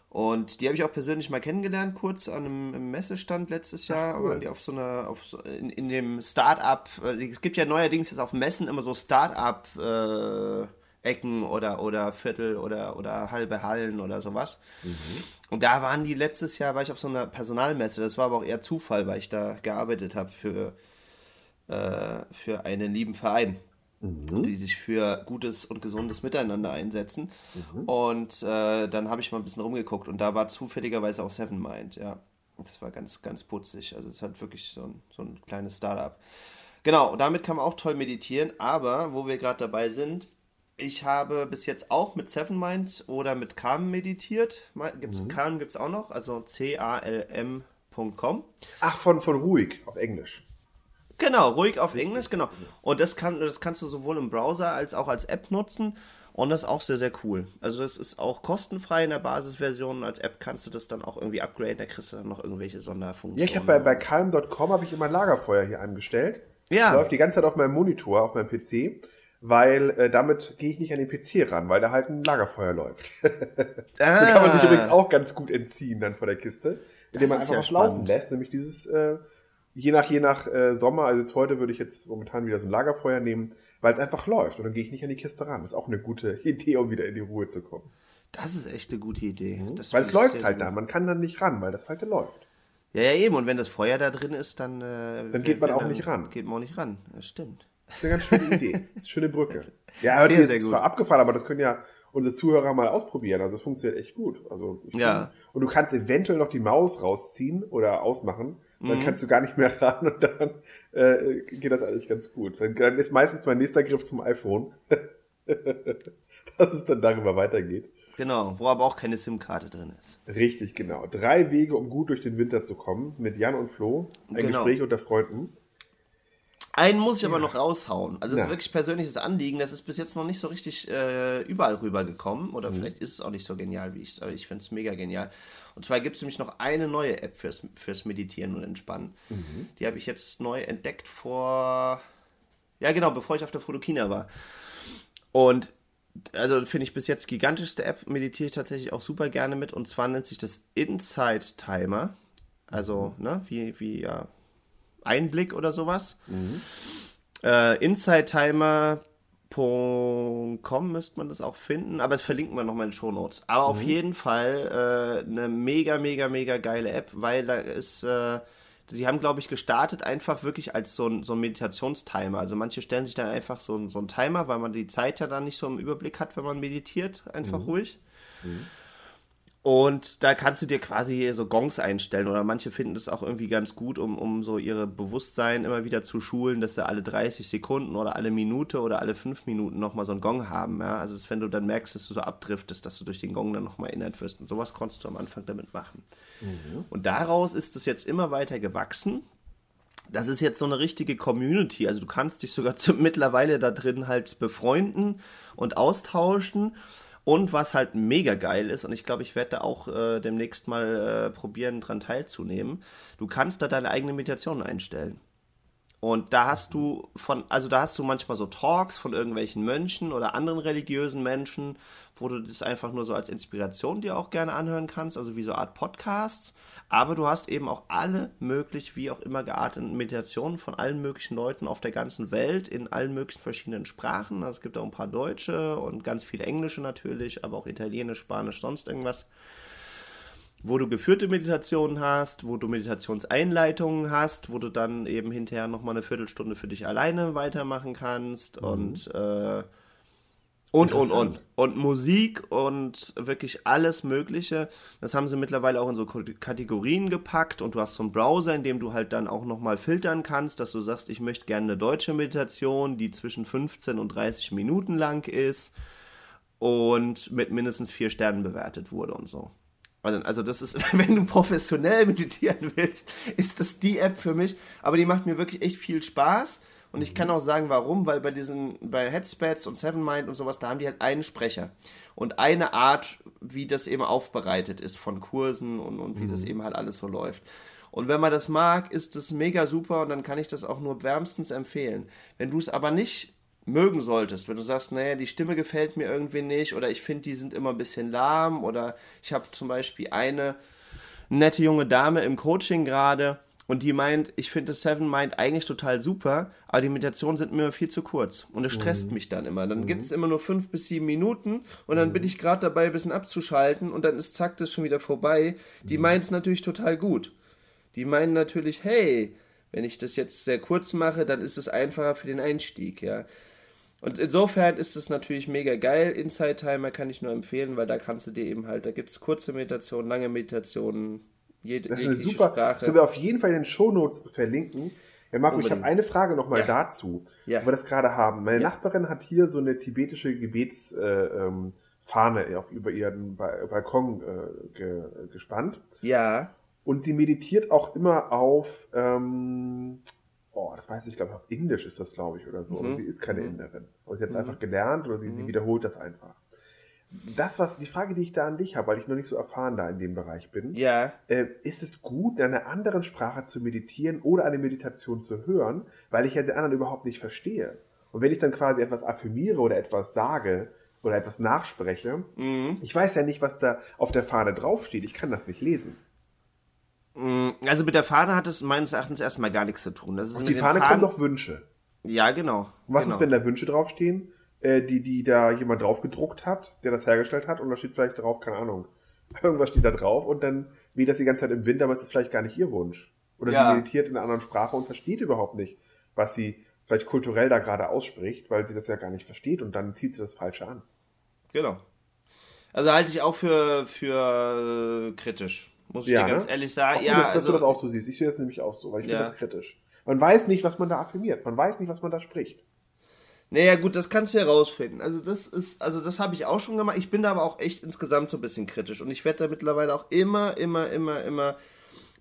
Und die habe ich auch persönlich mal kennengelernt, kurz an einem Messestand letztes Jahr. Ach, cool. Die auf so einer, auf so, in, in dem Start-up, äh, es gibt ja neuerdings jetzt auf Messen immer so Start-up äh, Ecken oder, oder Viertel oder, oder halbe Hallen oder sowas. Mhm. Und da waren die letztes Jahr, war ich auf so einer Personalmesse. Das war aber auch eher Zufall, weil ich da gearbeitet habe für, äh, für einen lieben Verein mhm. die sich für gutes und gesundes Miteinander einsetzen. Mhm. Und äh, dann habe ich mal ein bisschen rumgeguckt und da war zufälligerweise auch Seven Mind, ja. Das war ganz, ganz putzig. Also es hat wirklich so ein, so ein kleines Startup. Genau, damit kann man auch toll meditieren, aber wo wir gerade dabei sind, ich habe bis jetzt auch mit Seven Mind oder mit Calm meditiert. Gibt's, mhm. Calm gibt es auch noch, also C-A-L-M.com. Ach, von, von ruhig auf Englisch. Genau, ruhig auf Englisch, genau. Und das, kann, das kannst du sowohl im Browser als auch als App nutzen. Und das ist auch sehr, sehr cool. Also das ist auch kostenfrei in der Basisversion. Als App kannst du das dann auch irgendwie upgraden. Da kriegst du dann noch irgendwelche Sonderfunktionen. Ja, ich habe bei, bei calm.com habe ich immer ein Lagerfeuer hier angestellt. Ja. Läuft die ganze Zeit auf meinem Monitor, auf meinem PC. Weil äh, damit gehe ich nicht an den PC ran, weil da halt ein Lagerfeuer läuft. ah. So kann man sich übrigens auch ganz gut entziehen dann vor der Kiste. Indem man einfach ja was laufen lässt. Nämlich dieses... Äh, je nach, je nach äh, Sommer, also jetzt heute würde ich jetzt momentan wieder so ein Lagerfeuer nehmen, weil es einfach läuft und dann gehe ich nicht an die Kiste ran. Das ist auch eine gute Idee, um wieder in die Ruhe zu kommen. Das ist echt eine gute Idee. Mhm. weil es läuft halt gut. da, man kann dann nicht ran, weil das halt läuft. Ja, ja, eben. Und wenn das Feuer da drin ist, dann. Äh, dann geht man auch nicht ran. Geht man auch nicht ran. Das stimmt. Das ist eine ganz schöne Idee. Das ist eine schöne Brücke. Ja, hört sich jetzt zwar abgefallen, aber das können ja unsere Zuhörer mal ausprobieren. Also es funktioniert echt gut. Also ja. Und du kannst eventuell noch die Maus rausziehen oder ausmachen dann mhm. kannst du gar nicht mehr ran und dann äh, geht das eigentlich ganz gut. Dann, dann ist meistens mein nächster Griff zum iPhone, dass es dann darüber weitergeht. Genau, wo aber auch keine SIM-Karte drin ist. Richtig, genau. Drei Wege, um gut durch den Winter zu kommen, mit Jan und Flo. Ein genau. Gespräch unter Freunden. Einen muss ich aber noch raushauen. Also es ist wirklich persönliches Anliegen. Das ist bis jetzt noch nicht so richtig äh, überall rübergekommen. Oder mhm. vielleicht ist es auch nicht so genial, wie ich es, aber ich finde es mega genial. Und zwar gibt es nämlich noch eine neue App fürs, fürs Meditieren und Entspannen. Mhm. Die habe ich jetzt neu entdeckt vor, ja genau, bevor ich auf der Fotokina war. Und also finde ich bis jetzt gigantischste App, meditiere ich tatsächlich auch super gerne mit. Und zwar nennt sich das Insight Timer. Also, mhm. ne, wie, wie ja, Einblick oder sowas. Mhm. Äh, InsideTimer.com müsste man das auch finden, aber es verlinken wir nochmal in den Show Notes. Aber mhm. auf jeden Fall äh, eine mega, mega, mega geile App, weil da ist, äh, die haben, glaube ich, gestartet einfach wirklich als so ein, so ein Meditationstimer. Also manche stellen sich dann einfach so, so einen Timer, weil man die Zeit ja dann nicht so im Überblick hat, wenn man meditiert, einfach mhm. ruhig. Mhm. Und da kannst du dir quasi so Gongs einstellen oder manche finden das auch irgendwie ganz gut, um, um so ihre Bewusstsein immer wieder zu schulen, dass sie alle 30 Sekunden oder alle Minute oder alle 5 Minuten nochmal so einen Gong haben. Ja? Also dass, wenn du dann merkst, dass du so abdriftest, dass du durch den Gong dann nochmal erinnert wirst. Und sowas konntest du am Anfang damit machen. Mhm. Und daraus ist es jetzt immer weiter gewachsen. Das ist jetzt so eine richtige Community. Also du kannst dich sogar zu, mittlerweile da drin halt befreunden und austauschen. Und was halt mega geil ist, und ich glaube, ich werde da auch äh, demnächst mal äh, probieren, dran teilzunehmen, du kannst da deine eigene Meditation einstellen. Und da hast du von, also da hast du manchmal so Talks von irgendwelchen Mönchen oder anderen religiösen Menschen, wo du das einfach nur so als Inspiration dir auch gerne anhören kannst, also wie so eine Art Podcasts. Aber du hast eben auch alle möglich, wie auch immer gearteten Meditationen von allen möglichen Leuten auf der ganzen Welt in allen möglichen verschiedenen Sprachen. Also es gibt auch ein paar Deutsche und ganz viele Englische natürlich, aber auch Italienisch, Spanisch, sonst irgendwas wo du geführte Meditationen hast, wo du Meditationseinleitungen hast, wo du dann eben hinterher nochmal eine Viertelstunde für dich alleine weitermachen kannst mhm. und äh, und, und, und. Und Musik und wirklich alles Mögliche. Das haben sie mittlerweile auch in so Kategorien gepackt und du hast so einen Browser, in dem du halt dann auch nochmal filtern kannst, dass du sagst, ich möchte gerne eine deutsche Meditation, die zwischen 15 und 30 Minuten lang ist und mit mindestens vier Sternen bewertet wurde und so. Also das ist, wenn du professionell meditieren willst, ist das die App für mich. Aber die macht mir wirklich echt viel Spaß. Und ich kann auch sagen, warum, weil bei diesen, bei Headspace und Seven Mind und sowas, da haben die halt einen Sprecher. Und eine Art, wie das eben aufbereitet ist von Kursen und, und wie mhm. das eben halt alles so läuft. Und wenn man das mag, ist das mega super und dann kann ich das auch nur wärmstens empfehlen. Wenn du es aber nicht mögen solltest, wenn du sagst, naja, die Stimme gefällt mir irgendwie nicht oder ich finde, die sind immer ein bisschen lahm oder ich habe zum Beispiel eine nette junge Dame im Coaching gerade und die meint, ich finde das Seven Mind eigentlich total super, aber die Meditationen sind mir viel zu kurz und es stresst mhm. mich dann immer. Dann mhm. gibt es immer nur fünf bis sieben Minuten und dann mhm. bin ich gerade dabei, ein bisschen abzuschalten und dann ist zack, das schon wieder vorbei. Die mhm. meint es natürlich total gut. Die meinen natürlich, hey, wenn ich das jetzt sehr kurz mache, dann ist es einfacher für den Einstieg, ja. Und insofern ist es natürlich mega geil. Inside Timer kann ich nur empfehlen, weil da kannst du dir eben halt, da gibt es kurze Meditationen, lange Meditationen, jede, das ist eine super. Sprache. Das können wir auf jeden Fall in den Shownotes verlinken. Ja, Marco, Unbedingt. ich habe eine Frage nochmal ja. dazu, ja. wo wir das gerade haben. Meine ja. Nachbarin hat hier so eine tibetische Gebetsfahne äh, ähm, über ihren Balkon äh, ge, gespannt. Ja. Und sie meditiert auch immer auf ähm, oh, das weiß ich, glaube auf Indisch ist das, glaube ich, oder so. Mhm. Sie ist keine mhm. Inderin. Und sie hat es mhm. einfach gelernt oder sie, mhm. sie wiederholt das einfach. Das, was die Frage, die ich da an dich habe, weil ich noch nicht so erfahren da in dem Bereich bin, ja. Äh, ist es gut, in einer anderen Sprache zu meditieren oder eine Meditation zu hören, weil ich ja den anderen überhaupt nicht verstehe. Und wenn ich dann quasi etwas affirmiere oder etwas sage oder etwas nachspreche, mhm. ich weiß ja nicht, was da auf der Fahne draufsteht. Ich kann das nicht lesen. Mm, also mit der Fahne hat es meines Erachtens erstmal gar nichts zu tun. Das ist Auf die Fahne Fahnen... kommen doch Wünsche. Ja, genau. Und was genau. ist, wenn da Wünsche draufstehen, äh, die, die da jemand drauf gedruckt hat, der das hergestellt hat, und da steht vielleicht drauf, keine Ahnung, irgendwas steht da drauf und dann weht das die ganze Zeit im Wind, aber es ist vielleicht gar nicht ihr Wunsch. Oder ja. sie meditiert in einer anderen Sprache und versteht überhaupt nicht, was sie vielleicht kulturell da gerade ausspricht, weil sie das ja gar nicht versteht und dann zieht sie das Falsche an. Genau. Also halte ich auch für, für äh, kritisch. Muss ich ja, dir ganz ne? ehrlich sagen. Auch ja, gut, dass, also, du das auch so siehst. Ich sehe das nämlich auch so, weil ich ja. finde das kritisch. Man weiß nicht, was man da affirmiert. Man weiß nicht, was man da spricht. Naja, gut, das kannst du herausfinden. Also das ist, also das habe ich auch schon gemacht. Ich bin da aber auch echt insgesamt so ein bisschen kritisch. Und ich werde da mittlerweile auch immer, immer, immer, immer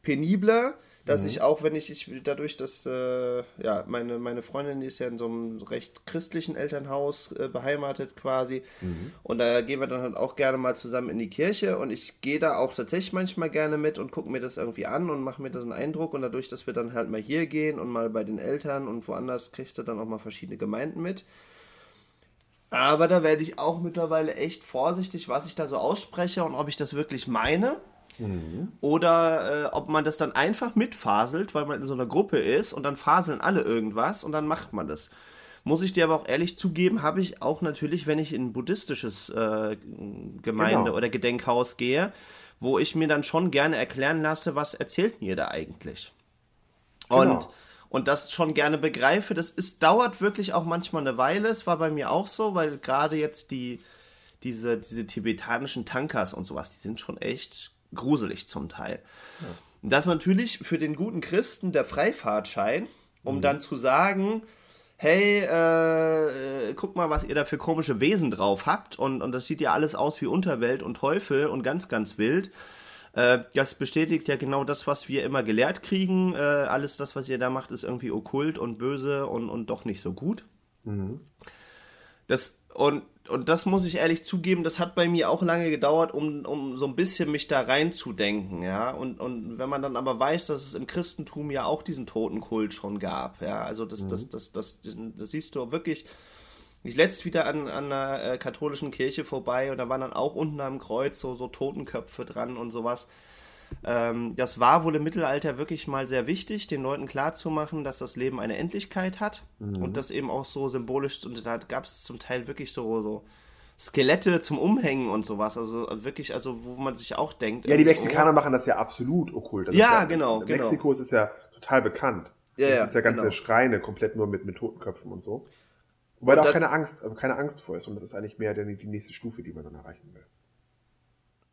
penibler dass mhm. ich auch, wenn ich, ich dadurch, dass äh, ja, meine, meine Freundin ist ja in so einem recht christlichen Elternhaus äh, beheimatet quasi mhm. und da gehen wir dann halt auch gerne mal zusammen in die Kirche und ich gehe da auch tatsächlich manchmal gerne mit und gucke mir das irgendwie an und mache mir da so einen Eindruck und dadurch, dass wir dann halt mal hier gehen und mal bei den Eltern und woanders kriegst du dann auch mal verschiedene Gemeinden mit. Aber da werde ich auch mittlerweile echt vorsichtig, was ich da so ausspreche und ob ich das wirklich meine. Mhm. Oder äh, ob man das dann einfach mitfaselt, weil man in so einer Gruppe ist und dann faseln alle irgendwas und dann macht man das. Muss ich dir aber auch ehrlich zugeben, habe ich auch natürlich, wenn ich in ein buddhistisches äh, Gemeinde- genau. oder Gedenkhaus gehe, wo ich mir dann schon gerne erklären lasse, was erzählt mir da eigentlich. Genau. Und, und das schon gerne begreife, das ist, dauert wirklich auch manchmal eine Weile. Es war bei mir auch so, weil gerade jetzt die, diese, diese tibetanischen Tankas und sowas, die sind schon echt gruselig zum Teil. Ja. Das ist natürlich für den guten Christen der Freifahrtschein, um mhm. dann zu sagen, hey, äh, guck mal, was ihr da für komische Wesen drauf habt und, und das sieht ja alles aus wie Unterwelt und Teufel und ganz, ganz wild. Äh, das bestätigt ja genau das, was wir immer gelehrt kriegen. Äh, alles das, was ihr da macht, ist irgendwie okkult und böse und, und doch nicht so gut. Mhm. Das, und, und das muss ich ehrlich zugeben, das hat bei mir auch lange gedauert, um, um so ein bisschen mich da reinzudenken, ja. Und, und wenn man dann aber weiß, dass es im Christentum ja auch diesen Totenkult schon gab, ja, also das, mhm. das, das, das, das, das siehst du wirklich ich letzt wieder an, an einer äh, katholischen Kirche vorbei und da waren dann auch unten am Kreuz so, so Totenköpfe dran und sowas. Ähm, das war wohl im Mittelalter wirklich mal sehr wichtig, den Leuten klarzumachen, dass das Leben eine Endlichkeit hat mhm. und das eben auch so symbolisch, und da gab es zum Teil wirklich so, so Skelette zum Umhängen und sowas. Also wirklich, also wo man sich auch denkt. Ja, die Mexikaner oh, machen das ja absolut okkult. Das ja, ja, genau. Mexiko genau. ist ja total bekannt. Ja, ja, das ist ja ganze genau. Schreine komplett nur mit, mit Totenköpfen und so. Wobei da auch keine Angst, also keine Angst vor ist und das ist eigentlich mehr die nächste Stufe, die man dann erreichen will.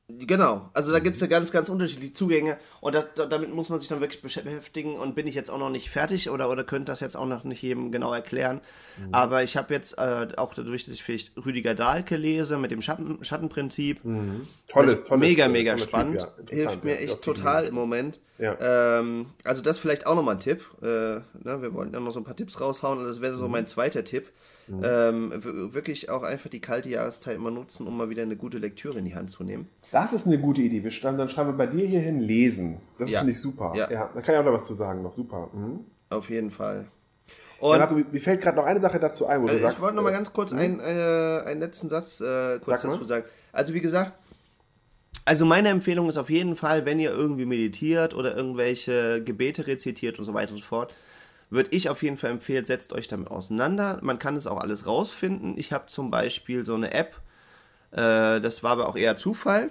Genau, also da gibt es ja ganz, ganz unterschiedliche Zugänge und das, damit muss man sich dann wirklich beschäftigen und bin ich jetzt auch noch nicht fertig oder, oder könnte das jetzt auch noch nicht jedem genau erklären. Mhm. Aber ich habe jetzt äh, auch dadurch, dass ich vielleicht Rüdiger Dahlke lese mit dem Schatten, Schattenprinzip. Mhm. Tolles, tolles. Mega, äh, mega spannend. Typ, ja. Hilft mir echt total im Moment. Ja. Ähm, also das vielleicht auch nochmal ein Tipp. Äh, ne, wir wollen dann noch so ein paar Tipps raushauen und das wäre so mhm. mein zweiter Tipp. Mhm. Ähm, wirklich auch einfach die kalte Jahreszeit mal nutzen, um mal wieder eine gute Lektüre in die Hand zu nehmen. Das ist eine gute Idee. Wir schreiben, dann schreiben wir bei dir hier hin lesen. Das ja. finde ich super. Ja. ja. Da kann ich auch noch was zu sagen. Noch super. Mhm. Auf jeden Fall. Und ja, Marco, mir fällt gerade noch eine Sache dazu ein, wo du sagst. Ich wollte noch mal äh, ganz kurz einen, eine, einen letzten Satz äh, kurz Sag dazu sagen. Also wie gesagt, also meine Empfehlung ist auf jeden Fall, wenn ihr irgendwie meditiert oder irgendwelche Gebete rezitiert und so weiter und so fort, würde ich auf jeden Fall empfehlen, setzt euch damit auseinander. Man kann es auch alles rausfinden. Ich habe zum Beispiel so eine App, äh, das war aber auch eher Zufall.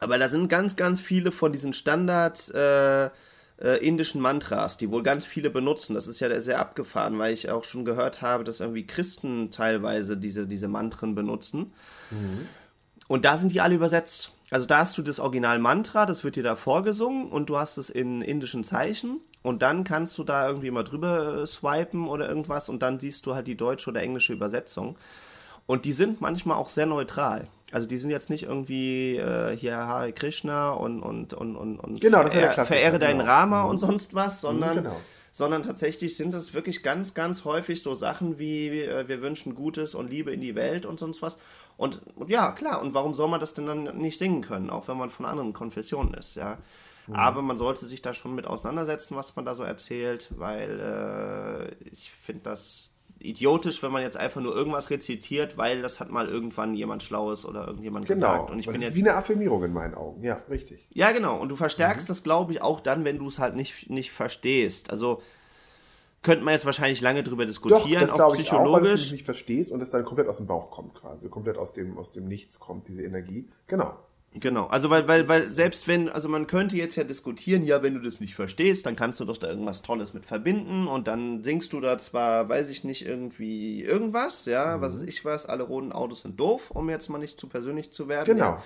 Aber da sind ganz, ganz viele von diesen Standard äh, äh, indischen Mantras, die wohl ganz viele benutzen. Das ist ja sehr abgefahren, weil ich auch schon gehört habe, dass irgendwie Christen teilweise diese, diese Mantren benutzen. Mhm. Und da sind die alle übersetzt. Also da hast du das Original-Mantra, das wird dir da vorgesungen und du hast es in indischen Zeichen und dann kannst du da irgendwie mal drüber äh, swipen oder irgendwas und dann siehst du halt die deutsche oder englische Übersetzung. Und die sind manchmal auch sehr neutral. Also die sind jetzt nicht irgendwie äh, hier Hare Krishna und und und und, und genau, das ist verehre deinen genau. Rama mhm. und sonst was, sondern genau sondern tatsächlich sind es wirklich ganz, ganz häufig so Sachen wie äh, wir wünschen Gutes und Liebe in die Welt und sonst was. Und, und, ja, klar, und warum soll man das denn dann nicht singen können, auch wenn man von anderen Konfessionen ist, ja. Mhm. Aber man sollte sich da schon mit auseinandersetzen, was man da so erzählt, weil äh, ich finde das idiotisch, wenn man jetzt einfach nur irgendwas rezitiert, weil das hat mal irgendwann jemand Schlaues oder irgendjemand genau. gesagt. Und ich bin das ist wie eine Affirmierung in meinen Augen. Ja, richtig. Ja, genau. Und du verstärkst mhm. das, glaube ich, auch dann, wenn du es halt nicht, nicht verstehst. Also könnte man jetzt wahrscheinlich lange drüber diskutieren, Doch, das auch psychologisch. Ich auch, weil du es nicht verstehst und es dann komplett aus dem Bauch kommt quasi, komplett aus dem, aus dem Nichts kommt, diese Energie. Genau. Genau, also weil, weil, weil selbst wenn, also man könnte jetzt ja diskutieren, ja, wenn du das nicht verstehst, dann kannst du doch da irgendwas Tolles mit verbinden und dann singst du da zwar, weiß ich nicht, irgendwie irgendwas, ja, mhm. was weiß ich was, alle roten Autos sind doof, um jetzt mal nicht zu persönlich zu werden. Genau. Ja.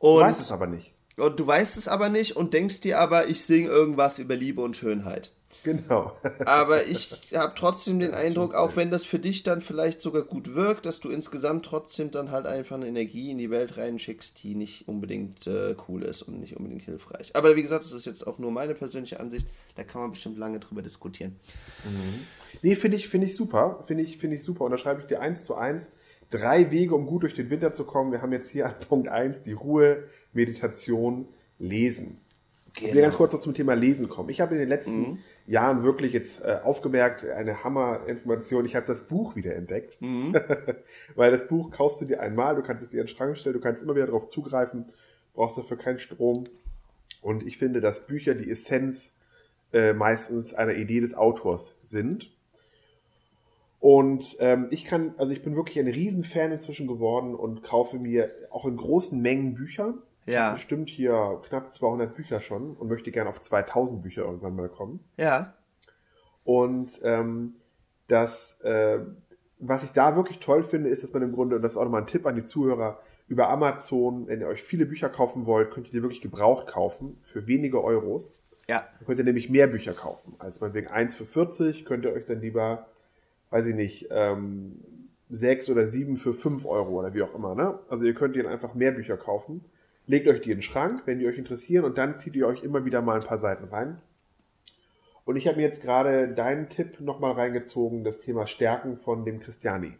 Und, du weißt es aber nicht. Und du weißt es aber nicht und denkst dir aber, ich singe irgendwas über Liebe und Schönheit. Genau. Aber ich habe trotzdem den Eindruck, auch wenn das für dich dann vielleicht sogar gut wirkt, dass du insgesamt trotzdem dann halt einfach eine Energie in die Welt reinschickst, die nicht unbedingt äh, cool ist und nicht unbedingt hilfreich. Aber wie gesagt, das ist jetzt auch nur meine persönliche Ansicht. Da kann man bestimmt lange drüber diskutieren. Mhm. Nee, finde ich, find ich super. Finde ich, find ich super. Und da schreibe ich dir eins zu eins. Drei Wege, um gut durch den Winter zu kommen. Wir haben jetzt hier an Punkt eins die Ruhe, Meditation, Lesen. Genau. Ich will ganz kurz noch zum Thema Lesen kommen. Ich habe in den letzten mhm Jahren wirklich jetzt äh, aufgemerkt, eine Hammer-Information. Ich habe das Buch wieder entdeckt. Mhm. Weil das Buch kaufst du dir einmal, du kannst es dir in den Schrank stellen, du kannst immer wieder darauf zugreifen, brauchst dafür keinen Strom. Und ich finde, dass Bücher die Essenz äh, meistens einer Idee des Autors sind. Und ähm, ich kann, also ich bin wirklich ein Riesenfan inzwischen geworden und kaufe mir auch in großen Mengen Bücher. Ja. Bestimmt hier knapp 200 Bücher schon und möchte gerne auf 2000 Bücher irgendwann mal kommen. Ja. Und ähm, das, äh, was ich da wirklich toll finde, ist, dass man im Grunde, und das ist auch nochmal ein Tipp an die Zuhörer, über Amazon, wenn ihr euch viele Bücher kaufen wollt, könnt ihr die wirklich gebraucht kaufen für wenige Euros. Ja. Dann könnt ihr nämlich mehr Bücher kaufen. Als meinetwegen eins für 40 könnt ihr euch dann lieber, weiß ich nicht, ähm, sechs oder sieben für fünf Euro oder wie auch immer. Ne? Also ihr könnt ihr einfach mehr Bücher kaufen. Legt euch die in den Schrank, wenn die euch interessieren, und dann zieht ihr euch immer wieder mal ein paar Seiten rein. Und ich habe mir jetzt gerade deinen Tipp nochmal reingezogen, das Thema Stärken von dem Christiani.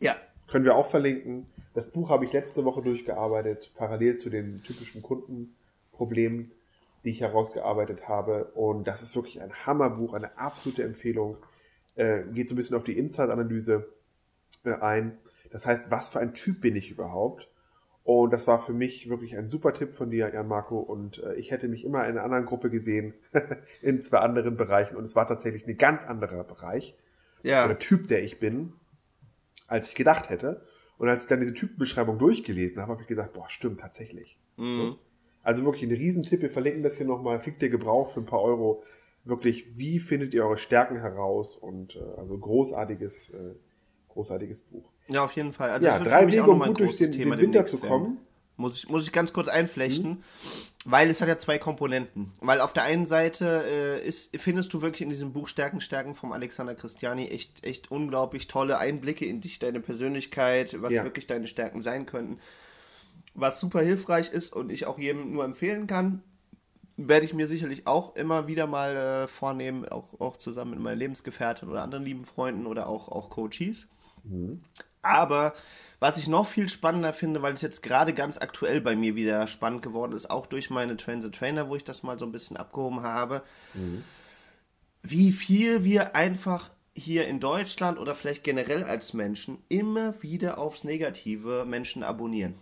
Ja. Können wir auch verlinken. Das Buch habe ich letzte Woche durchgearbeitet, parallel zu den typischen Kundenproblemen, die ich herausgearbeitet habe. Und das ist wirklich ein Hammerbuch, eine absolute Empfehlung. Äh, geht so ein bisschen auf die Insight-Analyse äh, ein. Das heißt, was für ein Typ bin ich überhaupt? Und das war für mich wirklich ein super Tipp von dir, Jan Marco. Und äh, ich hätte mich immer in einer anderen Gruppe gesehen, in zwei anderen Bereichen. Und es war tatsächlich ein ganz anderer Bereich Ja. oder Typ, der ich bin, als ich gedacht hätte. Und als ich dann diese Typenbeschreibung durchgelesen habe, habe ich gesagt, boah, stimmt tatsächlich. Mhm. Also wirklich ein Riesentipp. Wir verlinken das hier nochmal. Kriegt ihr Gebrauch für ein paar Euro. Wirklich, wie findet ihr eure Stärken heraus? Und äh, also großartiges, äh, großartiges Buch. Ja, auf jeden Fall. Also Ja, drei Wege, um gut durch den, Thema den Winter zu kommen. Muss ich, muss ich ganz kurz einflechten, weil es hat ja zwei Komponenten. Weil auf der einen Seite äh, ist, findest du wirklich in diesem Buch Stärken, Stärken vom Alexander Christiani echt, echt unglaublich tolle Einblicke in dich, deine Persönlichkeit, was Ja. wirklich deine Stärken sein könnten. Was super hilfreich ist und ich auch jedem nur empfehlen kann, werde ich mir sicherlich auch immer wieder mal äh, vornehmen, auch, auch zusammen mit meiner Lebensgefährtin oder anderen lieben Freunden oder auch, auch Coaches. Aber was ich noch viel spannender finde, weil es jetzt gerade ganz aktuell bei mir wieder spannend geworden ist, auch durch meine Train the Trainer, wo ich das mal so ein bisschen abgehoben habe, wie viel wir einfach hier in Deutschland oder vielleicht generell als Menschen immer wieder aufs Negative Menschen abonnieren.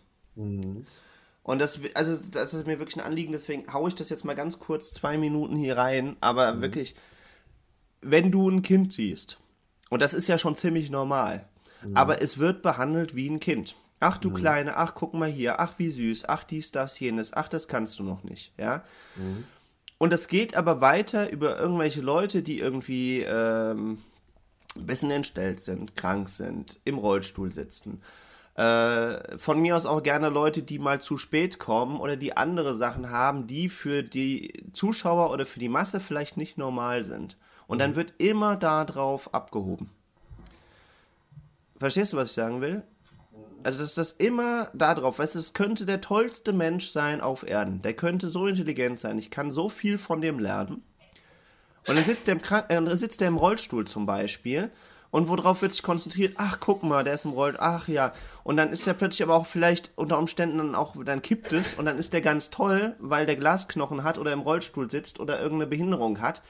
Und das, also das ist mir wirklich ein Anliegen, deswegen haue ich das jetzt mal ganz kurz zwei Minuten hier rein. Aber wirklich, wenn du ein Kind siehst, und das ist ja schon ziemlich normal, aber es wird behandelt wie ein Kind. Ach du Kleine, ach guck mal hier, ach wie süß, ach dies, das, jenes, ach das kannst du noch nicht, ja. Und das geht aber weiter über irgendwelche Leute, die irgendwie ähm, ein bisschen entstellt sind, krank sind, im Rollstuhl sitzen. Äh, von mir aus auch gerne Leute, die mal zu spät kommen oder die andere Sachen haben, die für die Zuschauer oder für die Masse vielleicht nicht normal sind. Und dann wird immer darauf abgehoben. Verstehst du, was ich sagen will? Also, dass das immer darauf, weißt du, es könnte der tollste Mensch sein auf Erden. Der könnte so intelligent sein. Ich kann so viel von dem lernen. Und dann sitzt der im, Krank äh, dann sitzt der im Rollstuhl zum Beispiel. Und worauf wird sich konzentriert? Ach, guck mal, der ist im Rollstuhl. Ach ja. Und dann ist der plötzlich aber auch vielleicht unter Umständen dann auch, dann kippt es und dann ist der ganz toll, weil der Glasknochen hat oder im Rollstuhl sitzt oder irgendeine Behinderung hat.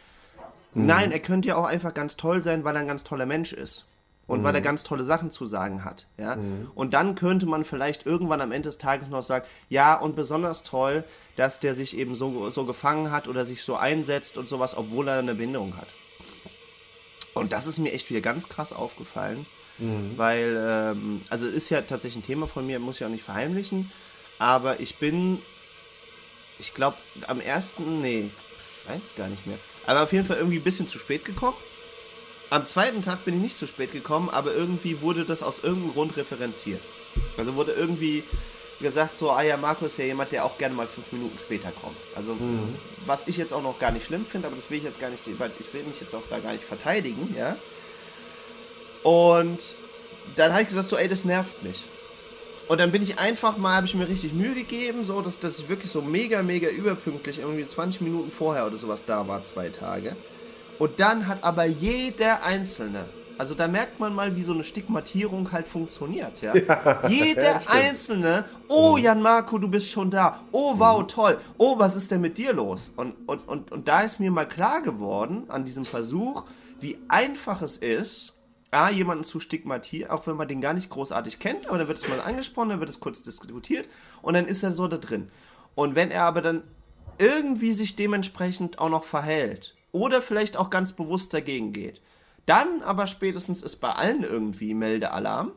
Nein, er könnte ja auch einfach ganz toll sein, weil er ein ganz toller Mensch ist. Und weil er ganz tolle Sachen zu sagen hat. Ja? Und dann könnte man vielleicht irgendwann am Ende des Tages noch sagen, ja, und besonders toll, dass der sich eben so, so gefangen hat oder sich so einsetzt und sowas, obwohl er eine Behinderung hat. Und das ist mir echt wieder ganz krass aufgefallen, weil, ähm, also es ist ja tatsächlich ein Thema von mir, muss ich auch nicht verheimlichen, aber ich bin, ich glaube, am ersten, nee, ich weiß es gar nicht mehr, aber auf jeden Fall irgendwie ein bisschen zu spät gekommen. Am zweiten Tag bin ich nicht zu spät gekommen, aber irgendwie wurde das aus irgendeinem Grund referenziert. Also wurde irgendwie gesagt, so, ah ja, Marco ist ja jemand, der auch gerne mal fünf Minuten später kommt. Also, was ich jetzt auch noch gar nicht schlimm finde, aber das will ich jetzt gar nicht, weil ich will mich jetzt auch da gar nicht verteidigen, ja. Und dann habe ich gesagt, so, ey, das nervt mich. Und dann bin ich einfach mal, habe ich mir richtig Mühe gegeben, so, dass das wirklich so mega, mega überpünktlich, irgendwie 20 Minuten vorher oder sowas da war, zwei Tage. Und dann hat aber jeder Einzelne, also da merkt man mal, wie so eine Stigmatierung halt funktioniert, ja. jeder stimmt. Einzelne, oh Jan Marco, du bist schon da, oh wow, toll, oh, was ist denn mit dir los? Und, und, und, und da ist mir mal klar geworden, an diesem Versuch, wie einfach es ist, A, jemanden zu stigmatisieren, auch wenn man den gar nicht großartig kennt, aber dann wird es mal angesprochen, dann wird es kurz diskutiert und dann ist er so da drin. Und wenn er aber dann irgendwie sich dementsprechend auch noch verhält oder vielleicht auch ganz bewusst dagegen geht, dann aber spätestens ist bei allen irgendwie Meldealarm.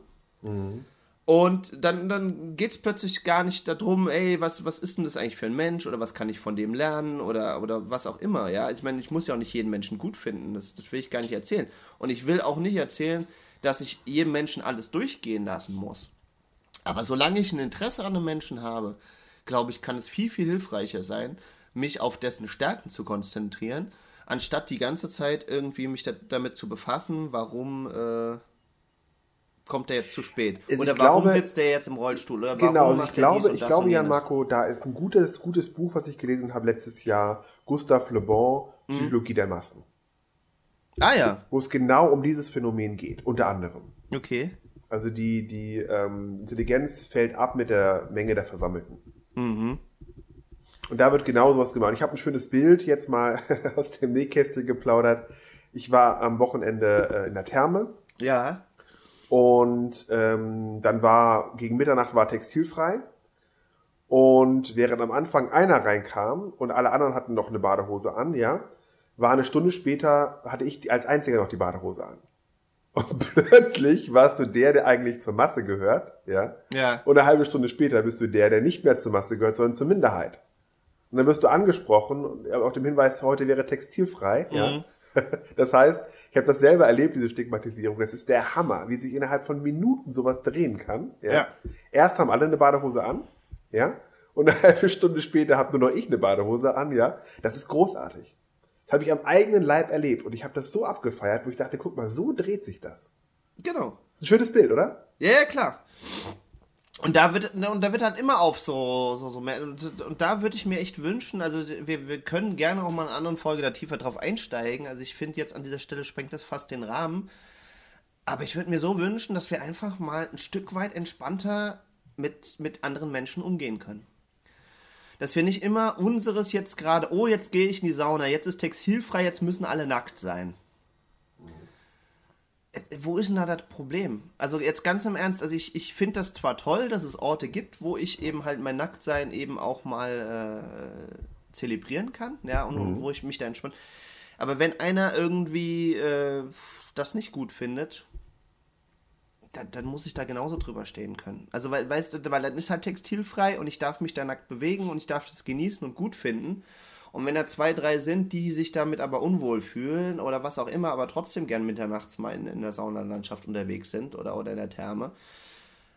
Und dann, dann geht es plötzlich gar nicht darum, ey, was, was ist denn das eigentlich für ein Mensch oder was kann ich von dem lernen oder, oder was auch immer, ja. Ich meine, ich muss ja auch nicht jeden Menschen gut finden, das, das will ich gar nicht erzählen. Und ich will auch nicht erzählen, dass ich jedem Menschen alles durchgehen lassen muss. Aber solange ich ein Interesse an einem Menschen habe, glaube ich, kann es viel, viel hilfreicher sein, mich auf dessen Stärken zu konzentrieren, anstatt die ganze Zeit irgendwie mich da, damit zu befassen, warum äh, kommt der jetzt zu spät? Also oder warum glaube- sitzt der jetzt im Rollstuhl? Oder Genau, also ich glaube, ich glaube, Jan? Marco, da ist ein gutes, gutes Buch, was ich gelesen habe letztes Jahr, Gustave Le Bon, Mhm. Psychologie der Massen, Ah ja, wo es genau um dieses Phänomen geht, unter anderem. okay. Also die, die ähm, Intelligenz fällt ab mit der Menge der Versammelten. Mhm. Und da wird genau sowas gemacht. Ich habe ein schönes Bild jetzt mal aus dem Nähkästchen geplaudert. Ich war am Wochenende äh, in der Therme Ja, und ähm, dann war gegen Mitternacht war textilfrei. Und während am Anfang einer reinkam und alle anderen hatten noch eine Badehose an, ja, war eine Stunde später, hatte ich als einziger noch die Badehose an. Und plötzlich warst du der, der eigentlich zur Masse gehört, ja. ja. Und eine halbe Stunde später bist du der, der nicht mehr zur Masse gehört, sondern zur Minderheit. Und dann wirst du angesprochen, und auf dem Hinweis, heute wäre textilfrei. Ja. Das heißt, ich habe das selber erlebt, diese Stigmatisierung. Das ist der Hammer, wie sich innerhalb von Minuten sowas drehen kann. Ja. Ja. Erst haben alle eine Badehose an, ja, und eine halbe Stunde später habe nur noch ich eine Badehose an, ja. Das ist großartig. Das habe ich am eigenen Leib erlebt und ich habe das so abgefeiert, wo ich dachte, guck mal, so dreht sich das. Genau. Das ist ein schönes Bild, oder? Ja, ja, klar. Und da wird, und da wird halt immer auf so, so, so und, und da würde ich mir echt wünschen, also wir, wir können gerne auch mal in einer anderen Folge da tiefer drauf einsteigen. Also ich finde jetzt an dieser Stelle sprengt das fast den Rahmen. Aber ich würde mir so wünschen, dass wir einfach mal ein Stück weit entspannter mit, mit anderen Menschen umgehen können. Dass wir nicht immer unseres jetzt gerade, oh, jetzt gehe ich in die Sauna, jetzt ist textilfrei, jetzt müssen alle nackt sein. Wo ist denn da das Problem? Also jetzt ganz im Ernst, also ich, ich finde das zwar toll, dass es Orte gibt, wo ich eben halt mein Nacktsein eben auch mal äh, zelebrieren kann, ja, und wo ich mich da entspanne. Aber wenn einer irgendwie äh, das nicht gut findet, dann, dann muss ich da genauso drüber stehen können. Also weil, weißt du, weil dann ist halt textilfrei und ich darf mich da nackt bewegen und ich darf das genießen und gut finden. Und wenn da zwei, drei sind, die sich damit aber unwohl fühlen oder was auch immer, aber trotzdem gern mitternachts mal in, in der Saunalandschaft unterwegs sind oder, oder in der Therme,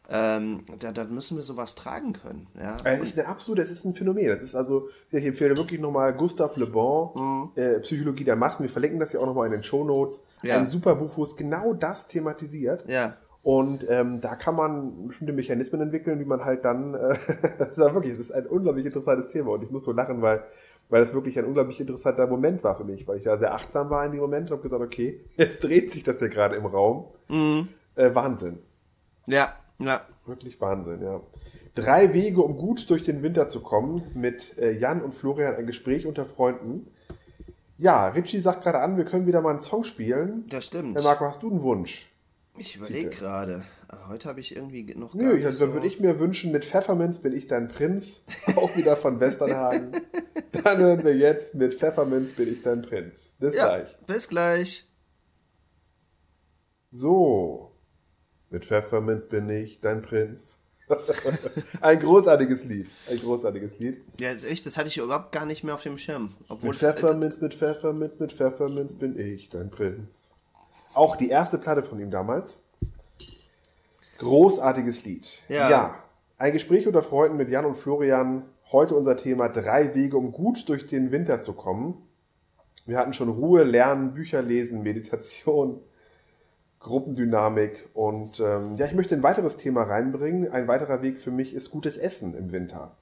ähm, da, dann müssen wir sowas tragen können. Ja? Es ist eine absolute, es ist ein Phänomen. Das ist also, ich empfehle wirklich nochmal Gustave Le Bon, äh, Psychologie der Massen. Wir verlinken das ja auch nochmal in den Show Notes. Ja. Ein super Buch, wo es genau das thematisiert. ja. Und ähm, da kann man bestimmte Mechanismen entwickeln, wie man halt dann, äh, das ist ja wirklich, es ist ein unglaublich interessantes Thema und ich muss so lachen, weil, weil das wirklich ein unglaublich interessanter Moment war für mich, weil ich da sehr achtsam war in dem Moment und habe gesagt, okay, jetzt dreht sich das ja gerade im Raum. Äh, Wahnsinn. Ja, ja. Wirklich Wahnsinn, ja. Drei Wege, um gut durch den Winter zu kommen, mit äh, Jan und Florian ein Gespräch unter Freunden. Ja, Richie sagt gerade an, wir können wieder mal einen Song spielen. Das stimmt. Herr Marco, hast du einen Wunsch? Ich überlege gerade. Aber Heute habe ich irgendwie noch Nö, dann so- würde ich mir wünschen, mit Pfefferminz bin ich dein Prinz. Auch wieder von Westernhagen. Dann hören wir jetzt mit Pfefferminz bin ich dein Prinz. Bis Ja, gleich. bis gleich. So. Mit Pfefferminz bin ich dein Prinz. ein großartiges Lied. Ein großartiges Lied. Ja, ist echt, das hatte ich überhaupt gar nicht mehr auf dem Schirm. Obwohl Mit Pfefferminz, mit Pfefferminz, mit Pfefferminz bin ich dein Prinz. Auch die erste Platte von ihm damals. Großartiges Lied. Ja. Ein Gespräch unter Freunden mit Jan und Florian. Heute unser Thema drei Wege, um gut durch den Winter zu kommen. Wir hatten schon Ruhe, Lernen, Bücher lesen, Meditation, Gruppendynamik und ähm, ja, ich möchte ein weiteres Thema reinbringen. Ein weiterer Weg für mich ist gutes Essen im Winter,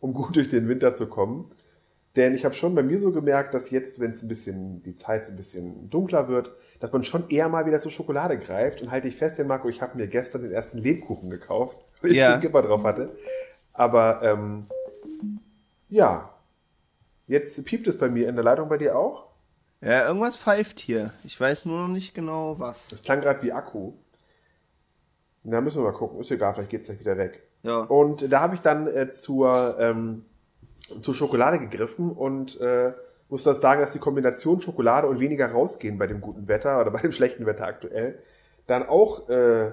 um gut durch den Winter zu kommen. Denn ich habe schon bei mir so gemerkt, dass jetzt, wenn es ein bisschen, die Zeit so ein bisschen dunkler wird, dass man schon eher mal wieder zur Schokolade greift. Und halte ich fest, den Marco, ich habe mir gestern den ersten Lebkuchen gekauft, weil ich Ja. den Kipper drauf hatte. Aber ähm, ja, jetzt piept es bei mir in der Leitung bei dir auch. Ja, irgendwas pfeift hier. Ich weiß nur noch nicht genau was. Das klang gerade wie Akku. Na, müssen wir mal gucken. Ist egal, vielleicht geht es gleich wieder weg. Ja. Und da habe ich dann äh, zur, ähm, zur Schokolade gegriffen und äh, muss das sagen, dass die Kombination Schokolade und weniger rausgehen bei dem guten Wetter oder bei dem schlechten Wetter aktuell dann auch äh,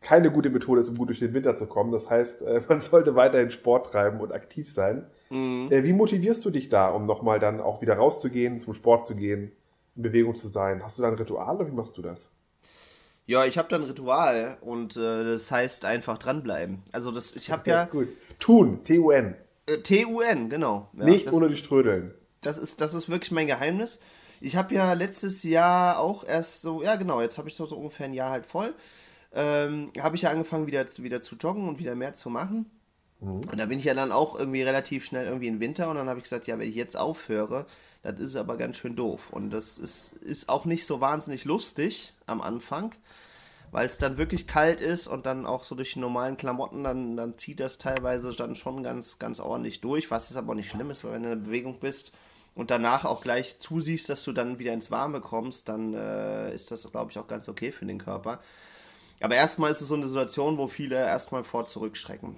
keine gute Methode ist, um gut durch den Winter zu kommen. Das heißt, äh, man sollte weiterhin Sport treiben und aktiv sein. Äh, wie motivierst du dich da, um nochmal dann auch wieder rauszugehen, zum Sport zu gehen, in Bewegung zu sein? Hast du da ein Ritual oder wie machst du das? Ja, ich habe da ein Ritual und äh, das heißt einfach dranbleiben. Also das, ich habe ja... Gut. Tun, T-U-N. Äh, T-U-N, genau. Ja, Nicht das, ohne dich trödeln. Das ist, das ist wirklich mein Geheimnis. Ich habe ja letztes Jahr auch erst so, ja genau, jetzt habe ich so, so ungefähr ein Jahr halt voll. Ähm, habe ich ja angefangen wieder, zu- wieder zu joggen und wieder mehr zu machen. Und da bin ich ja dann auch irgendwie relativ schnell irgendwie in Winter und dann habe ich gesagt, ja, wenn ich jetzt aufhöre, das ist aber ganz schön doof. Und das ist, ist auch nicht so wahnsinnig lustig am Anfang, weil es dann wirklich kalt ist und dann auch so durch die normalen Klamotten, dann, dann zieht das teilweise dann schon ganz, ganz ordentlich durch, was jetzt aber nicht schlimm ist, weil wenn du in der Bewegung bist und danach auch gleich zusiehst, dass du dann wieder ins Warme kommst, dann äh, ist das, glaube ich, auch ganz okay für den Körper. Aber erstmal ist es so eine Situation, wo viele erstmal vor zurückschrecken.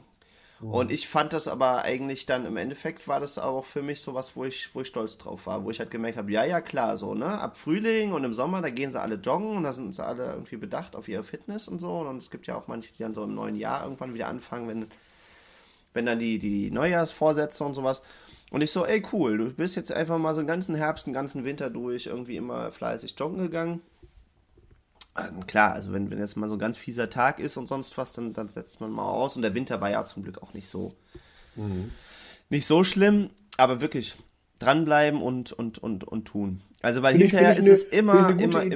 Und ich fand das aber eigentlich dann im Endeffekt war das auch für mich so was, wo ich, wo ich stolz drauf war, wo ich halt gemerkt habe, ja, ja, klar, so, ne? Ab Frühling und im Sommer, da gehen sie alle joggen und da sind sie alle irgendwie bedacht auf ihre Fitness und so. Und es gibt ja auch manche, die dann so im neuen Jahr irgendwann wieder anfangen, wenn, wenn dann die, die Neujahrsvorsätze und sowas. Und ich so, ey, cool, du bist jetzt einfach mal so den ganzen Herbst, den ganzen Winter durch irgendwie immer fleißig joggen gegangen. Ähm, klar, also wenn, wenn jetzt mal so ein ganz fieser Tag ist und sonst was, dann, dann setzt man mal aus. Und der Winter war ja zum Glück auch nicht so, nicht so schlimm, aber wirklich dranbleiben und, und, und, und tun. Also weil Finde ich- hinterher ich ist es immer, immer, gute immer, Also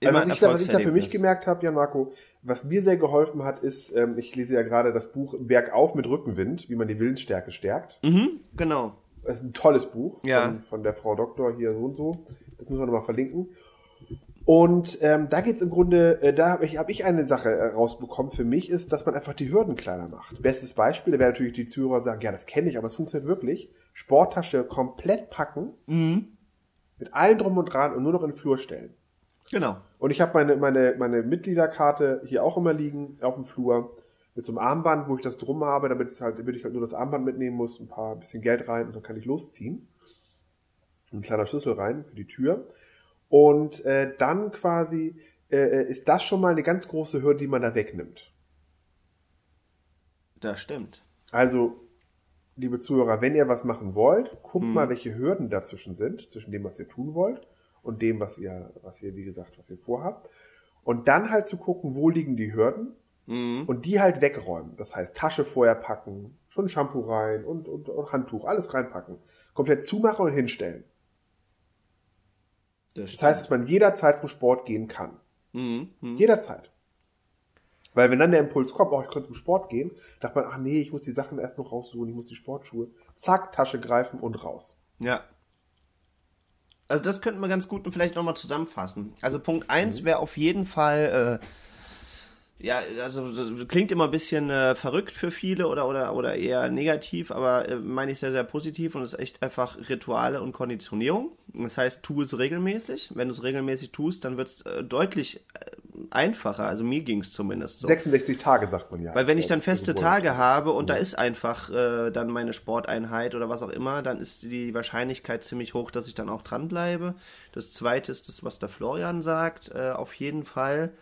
immer was, ich da, was ich da für mich gemerkt habe, Jan Marco, was mir sehr geholfen hat, ist, ähm, ich lese ja gerade das Buch Bergauf mit Rückenwind, wie man die Willensstärke stärkt. Mhm, genau. Das ist ein tolles Buch Ja. von, von der Frau Doktor hier so und so. Das müssen wir nochmal verlinken. Und ähm, da geht's im Grunde, äh, da habe ich, hab ich eine Sache äh, rausbekommen für mich, ist, dass man einfach die Hürden kleiner macht. Bestes Beispiel, da werden natürlich die Zuhörer sagen, ja, das kenne ich, aber es funktioniert wirklich. Sporttasche komplett packen, Mhm, mit allem drum und dran und nur noch in den Flur stellen. genau. Und ich habe meine, meine, meine Mitgliederkarte hier auch immer liegen auf dem Flur mit so einem Armband, wo ich das drum habe, damit es halt, damit ich halt nur das Armband mitnehmen muss, ein paar ein bisschen Geld rein und dann kann ich losziehen. Ein kleiner Schlüssel rein für die Tür. Und äh, dann quasi äh, ist das schon mal eine ganz große Hürde, die man da wegnimmt. Das stimmt. Also, liebe Zuhörer, wenn ihr was machen wollt, guckt mal, welche Hürden dazwischen sind, zwischen dem, was ihr tun wollt und dem, was ihr, was ihr, wie gesagt, was ihr vorhabt. Und dann halt zu gucken, wo liegen die Hürden Mhm. und die halt wegräumen. Das heißt, Tasche vorher packen, schon Shampoo rein und, und, und Handtuch, alles reinpacken. Komplett zumachen und hinstellen. Das, Das heißt, dass man jederzeit zum Sport gehen kann. mhm. Mhm. Jederzeit. Weil wenn dann der Impuls kommt, oh, ich könnte zum Sport gehen, dachte man, ach nee, ich muss die Sachen erst noch raussuchen, ich muss die Sportschuhe. Zack, Tasche greifen und raus. Ja. Also das könnten wir ganz gut vielleicht nochmal zusammenfassen. Also Punkt 1 wäre auf jeden Fall, äh, ja, also das klingt immer ein bisschen äh, verrückt für viele oder, oder, oder eher negativ, aber äh, meine ich sehr, sehr positiv und es ist echt einfach Rituale und Konditionierung. Das heißt, tu es regelmäßig. Wenn du es regelmäßig tust, dann wird es äh, deutlich äh, einfacher. Also mir ging es zumindest so. 66 Tage, sagt man ja. Weil wenn ich dann feste Tage habe und da ist einfach äh, dann meine Sporteinheit oder was auch immer, dann ist die Wahrscheinlichkeit ziemlich hoch, dass ich dann auch dranbleibe. Das zweite ist das, was der Florian sagt, äh, auf jeden Fall.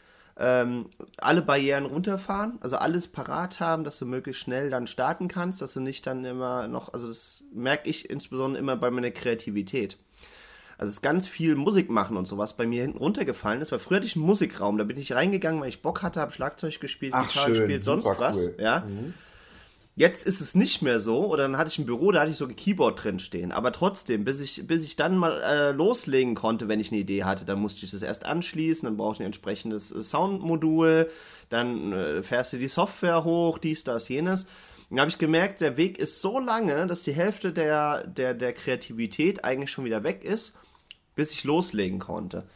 Ähm, alle Barrieren runterfahren, also alles parat haben, dass du möglichst schnell dann starten kannst, dass du nicht dann immer noch, also das merke ich insbesondere immer bei meiner Kreativität. Also es ist ganz viel Musik machen und sowas bei mir hinten runtergefallen ist, weil früher hatte ich einen Musikraum, da bin ich reingegangen, weil ich Bock hatte, habe Schlagzeug gespielt, Ach, Gitarre schön, gespielt, sonst was. cool. Ja. Jetzt ist es nicht mehr so, oder dann hatte ich ein Büro, da hatte ich so ein Keyboard drin stehen. Aber trotzdem, bis ich, bis ich dann mal äh, loslegen konnte, wenn ich eine Idee hatte, dann musste ich das erst anschließen, dann brauchte ich ein entsprechendes äh, Soundmodul, dann äh, fährst du die Software hoch, dies, das, jenes. Dann habe ich gemerkt, der Weg ist so lange, dass die Hälfte der, der, der Kreativität eigentlich schon wieder weg ist, bis ich loslegen konnte.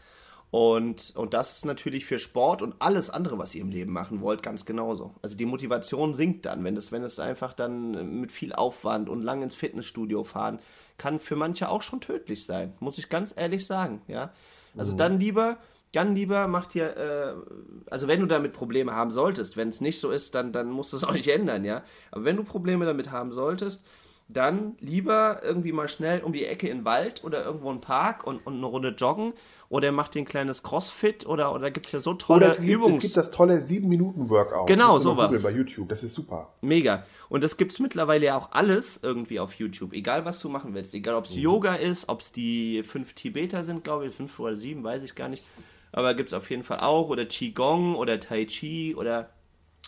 Und, und das ist natürlich für Sport und alles andere, was ihr im Leben machen wollt, ganz genauso. Also die Motivation sinkt dann, wenn es, wenn es einfach dann mit viel Aufwand und lang ins Fitnessstudio fahren, kann für manche auch schon tödlich sein, muss ich ganz ehrlich sagen, ja. Also dann lieber, dann lieber macht ihr, äh, also wenn du damit Probleme haben solltest, wenn es nicht so ist, dann, dann musst du es auch nicht ändern, ja. Aber wenn du Probleme damit haben solltest, dann lieber irgendwie mal schnell um die Ecke in den Wald oder irgendwo einen Park und, und eine Runde joggen oder macht ein kleines Crossfit oder, oder gibt es ja so tolle Oder es gibt, Übungs... es gibt das tolle 7-Minuten-Workout. Genau, sowas. bei YouTube, das ist super. Mega. Und das gibt es mittlerweile ja auch alles irgendwie auf YouTube. Egal, was du machen willst. Egal, ob es Yoga ist, ob es die fünf Tibeter sind, glaube ich. Fünf oder sieben, weiß ich gar nicht. aber gibt es auf jeden Fall auch. Oder Qigong oder Tai Chi oder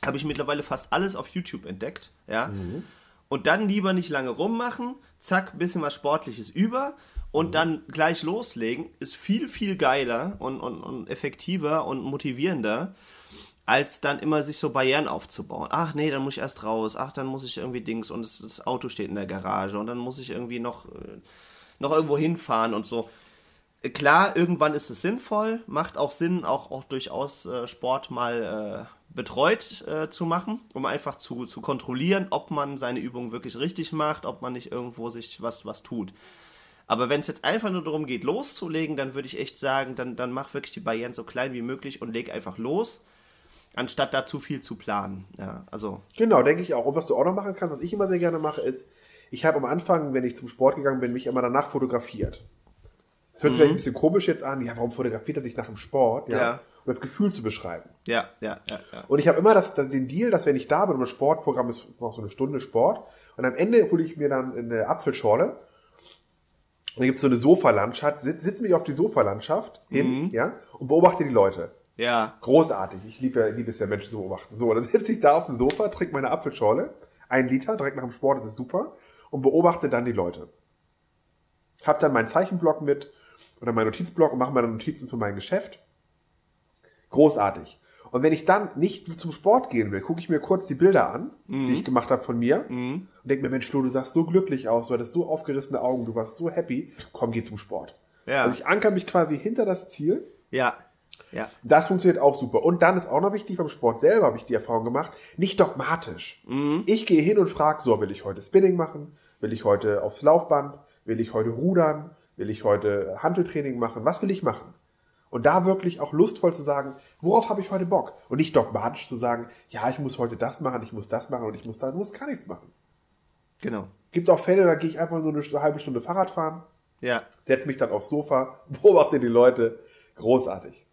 habe ich mittlerweile fast alles auf YouTube entdeckt. Ja. Mhm. Und dann lieber nicht lange rummachen, zack, bisschen was Sportliches über und dann gleich loslegen, ist viel, viel geiler und, und, und effektiver und motivierender, als dann immer sich so Barrieren aufzubauen. Ach nee, dann muss ich erst raus, ach, dann muss ich irgendwie Dings und das, das Auto steht in der Garage und dann muss ich irgendwie noch, äh, noch irgendwo hinfahren und so. Klar, irgendwann ist es sinnvoll, macht auch Sinn, auch, auch durchaus äh, Sport mal äh, betreut äh, zu machen, um einfach zu, zu kontrollieren, ob man seine Übungen wirklich richtig macht, ob man nicht irgendwo sich was, was tut. Aber wenn es jetzt einfach nur darum geht, loszulegen, dann würde ich echt sagen, dann, dann mach wirklich die Barrieren so klein wie möglich und leg einfach los, anstatt da zu viel zu planen. Ja, also. Genau, denke ich auch. Und was du auch noch machen kannst, was ich immer sehr gerne mache, ist, ich habe am Anfang, wenn ich zum Sport gegangen bin, mich immer danach fotografiert. Das hört sich mhm. ein bisschen komisch jetzt an. Ja, warum fotografiert er sich nach dem Sport? Ja. ja um das Gefühl zu beschreiben. Ja, ja, ja. ja. Und ich habe immer das, das, den Deal, dass wenn ich da bin, und das Sportprogramm ist noch so eine Stunde Sport, und am Ende hole ich mir dann eine Apfelschorle, und dann gibt es so eine Sofalandschaft, sitze sitz mich auf die Sofalandschaft hin, mhm. ja, und beobachte die Leute. Ja. Großartig. Ich liebe, liebe es ja, Menschen zu beobachten. So, dann sitze ich da auf dem Sofa, trinke meine Apfelschorle, ein Liter, direkt nach dem Sport, das ist super, und beobachte dann die Leute. Hab dann meinen Zeichenblock mit oder meinen Notizblock und mache meine Notizen für mein Geschäft Großartig. Und wenn ich dann nicht zum Sport gehen will, gucke ich mir kurz die Bilder an, mhm. die ich gemacht habe von mir mhm. und denke mir, Mensch, Flo, du sahst so glücklich aus, du hattest so aufgerissene Augen, du warst so happy. Komm, geh zum Sport. Ja. Also ich anker mich quasi hinter das Ziel. Ja. Ja. Das funktioniert auch super. Und dann ist auch noch wichtig, beim Sport selber habe ich die Erfahrung gemacht, nicht dogmatisch. Mhm. Ich gehe hin und frage, so, will ich heute Spinning machen? Will ich heute aufs Laufband? Will ich heute rudern? Will ich heute Handeltraining machen? Was will ich machen? Und da wirklich auch lustvoll zu sagen, worauf habe ich heute Bock? Und nicht dogmatisch zu sagen, ja, ich muss heute das machen, ich muss das machen und ich muss da, muss gar nichts machen. Genau. Gibt auch Fälle, da gehe ich einfach nur eine halbe Stunde Fahrrad fahren, ja. setze mich dann aufs Sofa, beobachte die Leute. Großartig.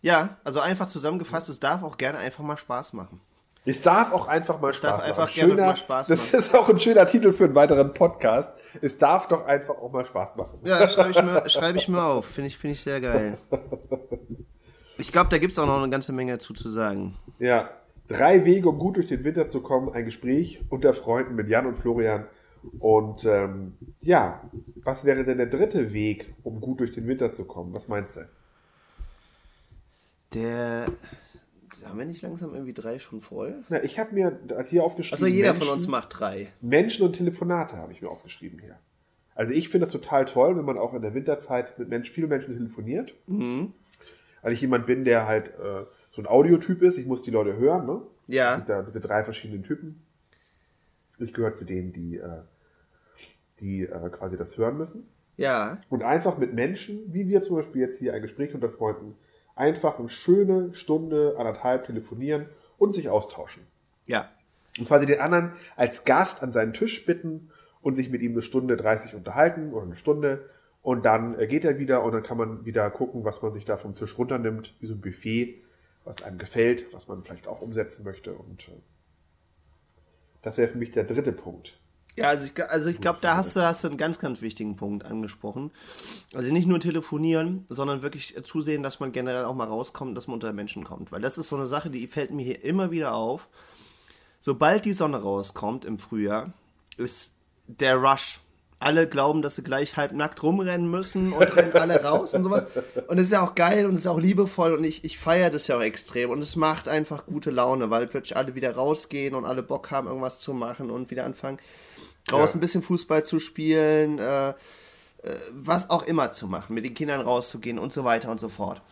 Ja, also einfach zusammengefasst, es darf auch gerne einfach mal Spaß machen. Es darf auch einfach mal Spaß darf einfach machen. Schöner, gerne mal Spaß machen. Das ist auch ein schöner Titel für einen weiteren Podcast. Es darf doch einfach auch mal Spaß machen. Ja, schreibe ich, mir, schreib ich mir auf. Finde ich, find ich sehr geil. Ich glaube, da gibt es auch noch eine ganze Menge dazu zu sagen. Ja. Drei Wege, um gut durch den Winter zu kommen. Ein Gespräch unter Freunden mit Jan und Florian. Und ähm, ja, was wäre denn der dritte Weg, um gut durch den Winter zu kommen? Was meinst du? Der haben wir nicht langsam irgendwie drei schon voll? Na, ich habe mir hier aufgeschrieben. Also jeder Menschen, von uns macht drei. Menschen und Telefonate habe ich mir aufgeschrieben hier. Also ich finde das total toll, wenn man auch in der Winterzeit mit Menschen, vielen Menschen telefoniert. Mhm. Weil ich jemand bin, der halt äh, so ein Audiotyp ist. Ich muss die Leute hören, ne? Ja. Da, diese drei verschiedenen Typen. Ich gehöre zu denen, die, äh, die äh, quasi das hören müssen. Ja. Und einfach mit Menschen, wie wir zum Beispiel jetzt hier ein Gespräch unter Freunden einfach eine schöne Stunde, anderthalb telefonieren und sich austauschen. Ja. Und quasi den anderen als Gast an seinen Tisch bitten und sich mit ihm eine Stunde 30 unterhalten oder eine Stunde. Und dann äh, geht er wieder und dann kann man wieder gucken, was man sich da vom Tisch runternimmt, wie so ein Buffet, was einem gefällt, was man vielleicht auch umsetzen möchte. Und äh, das wäre für mich der dritte Punkt. Ja, also ich, also ich glaube, da hast du, hast du einen ganz, ganz wichtigen Punkt angesprochen. Also nicht nur telefonieren, sondern wirklich zusehen, dass man generell auch mal rauskommt, dass man unter Menschen kommt. Weil das ist so eine Sache, die fällt mir hier immer wieder auf. Sobald die Sonne rauskommt im Frühjahr, ist der Rush. Alle glauben, dass sie gleich halb nackt rumrennen müssen und rennen alle raus und sowas. Und es ist ja auch geil und es ist auch liebevoll und ich, ich feiere das ja auch extrem. Und es macht einfach gute Laune, weil plötzlich alle wieder rausgehen und alle Bock haben, irgendwas zu machen und wieder anfangen draußen ja. ein bisschen Fußball zu spielen, äh, äh, was auch immer zu machen, mit den Kindern rauszugehen und so weiter und so fort.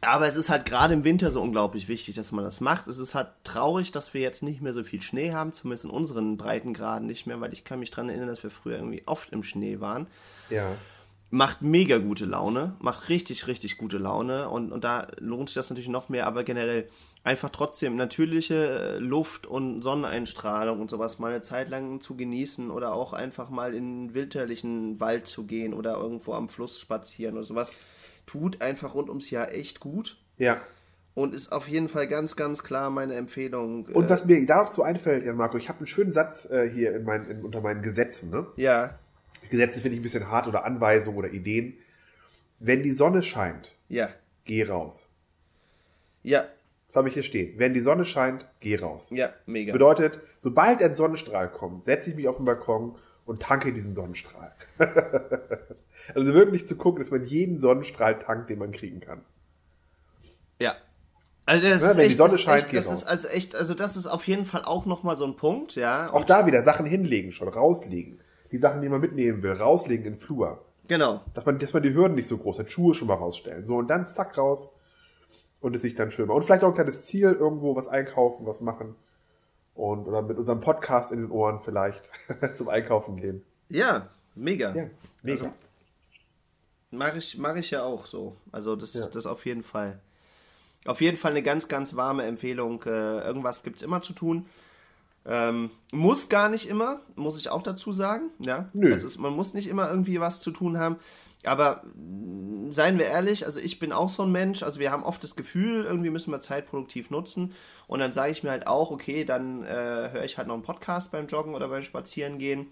Aber es ist halt gerade im Winter so unglaublich wichtig, dass man das macht. Es ist halt traurig, dass wir jetzt nicht mehr so viel Schnee haben, zumindest in unseren Breitengraden nicht mehr, weil ich kann mich daran erinnern, dass wir früher irgendwie oft im Schnee waren. Ja. Macht mega gute Laune, macht richtig, richtig gute Laune und, und da lohnt sich das natürlich noch mehr, aber generell einfach trotzdem natürliche äh, Luft und Sonneneinstrahlung und sowas mal eine Zeit lang zu genießen oder auch einfach mal in den winterlichen Wald zu gehen oder irgendwo am Fluss spazieren oder sowas, tut einfach rund ums Jahr echt gut. Ja. Und ist auf jeden Fall ganz, ganz klar meine Empfehlung. Und was mir dazu einfällt, Jan Marco, ich habe einen schönen Satz äh, hier in mein, in, unter meinen Gesetzen. Ne? Ja. Gesetze finde ich ein bisschen hart oder Anweisungen oder Ideen. Wenn die Sonne scheint, Ja. geh raus. Ja. Das habe ich hier stehen. Wenn die Sonne scheint, geh raus. Ja, mega. Bedeutet, sobald ein Sonnenstrahl kommt, setze ich mich auf den Balkon und tanke diesen Sonnenstrahl. also wirklich zu gucken, dass man jeden Sonnenstrahl tankt, den man kriegen kann. Ja. Also das Ja, ist wenn die echt, Sonne das ist scheint, echt, geh das raus. ist also echt, also das ist auf jeden Fall auch nochmal so ein Punkt, ja. Auch da wieder Sachen hinlegen, schon rauslegen. Die Sachen, die man mitnehmen will, rauslegen in den Flur. Genau. Dass man, dass man die Hürden nicht so groß hat, Schuhe schon mal rausstellen. So, und dann zack raus und es sich dann schön macht. Und vielleicht auch ein kleines Ziel, irgendwo was einkaufen, was machen. Und, oder mit unserem Podcast in den Ohren vielleicht zum Einkaufen gehen. Ja, mega. Ja, mega. Also, Mache ich, mach ich ja auch so. Also das, Ja. das auf jeden Fall. Auf jeden Fall eine ganz, ganz warme Empfehlung. Äh, irgendwas gibt es immer zu tun. Ähm, muss gar nicht immer, muss ich auch dazu sagen. Ja? Nö. Es ist, man muss nicht immer irgendwie was zu tun haben. Aber mh, seien wir ehrlich, also ich bin auch so ein Mensch, also wir haben oft das Gefühl, irgendwie müssen wir Zeit produktiv nutzen. Und dann sage ich mir halt auch, okay, dann äh, höre ich halt noch einen Podcast beim Joggen oder beim Spazierengehen.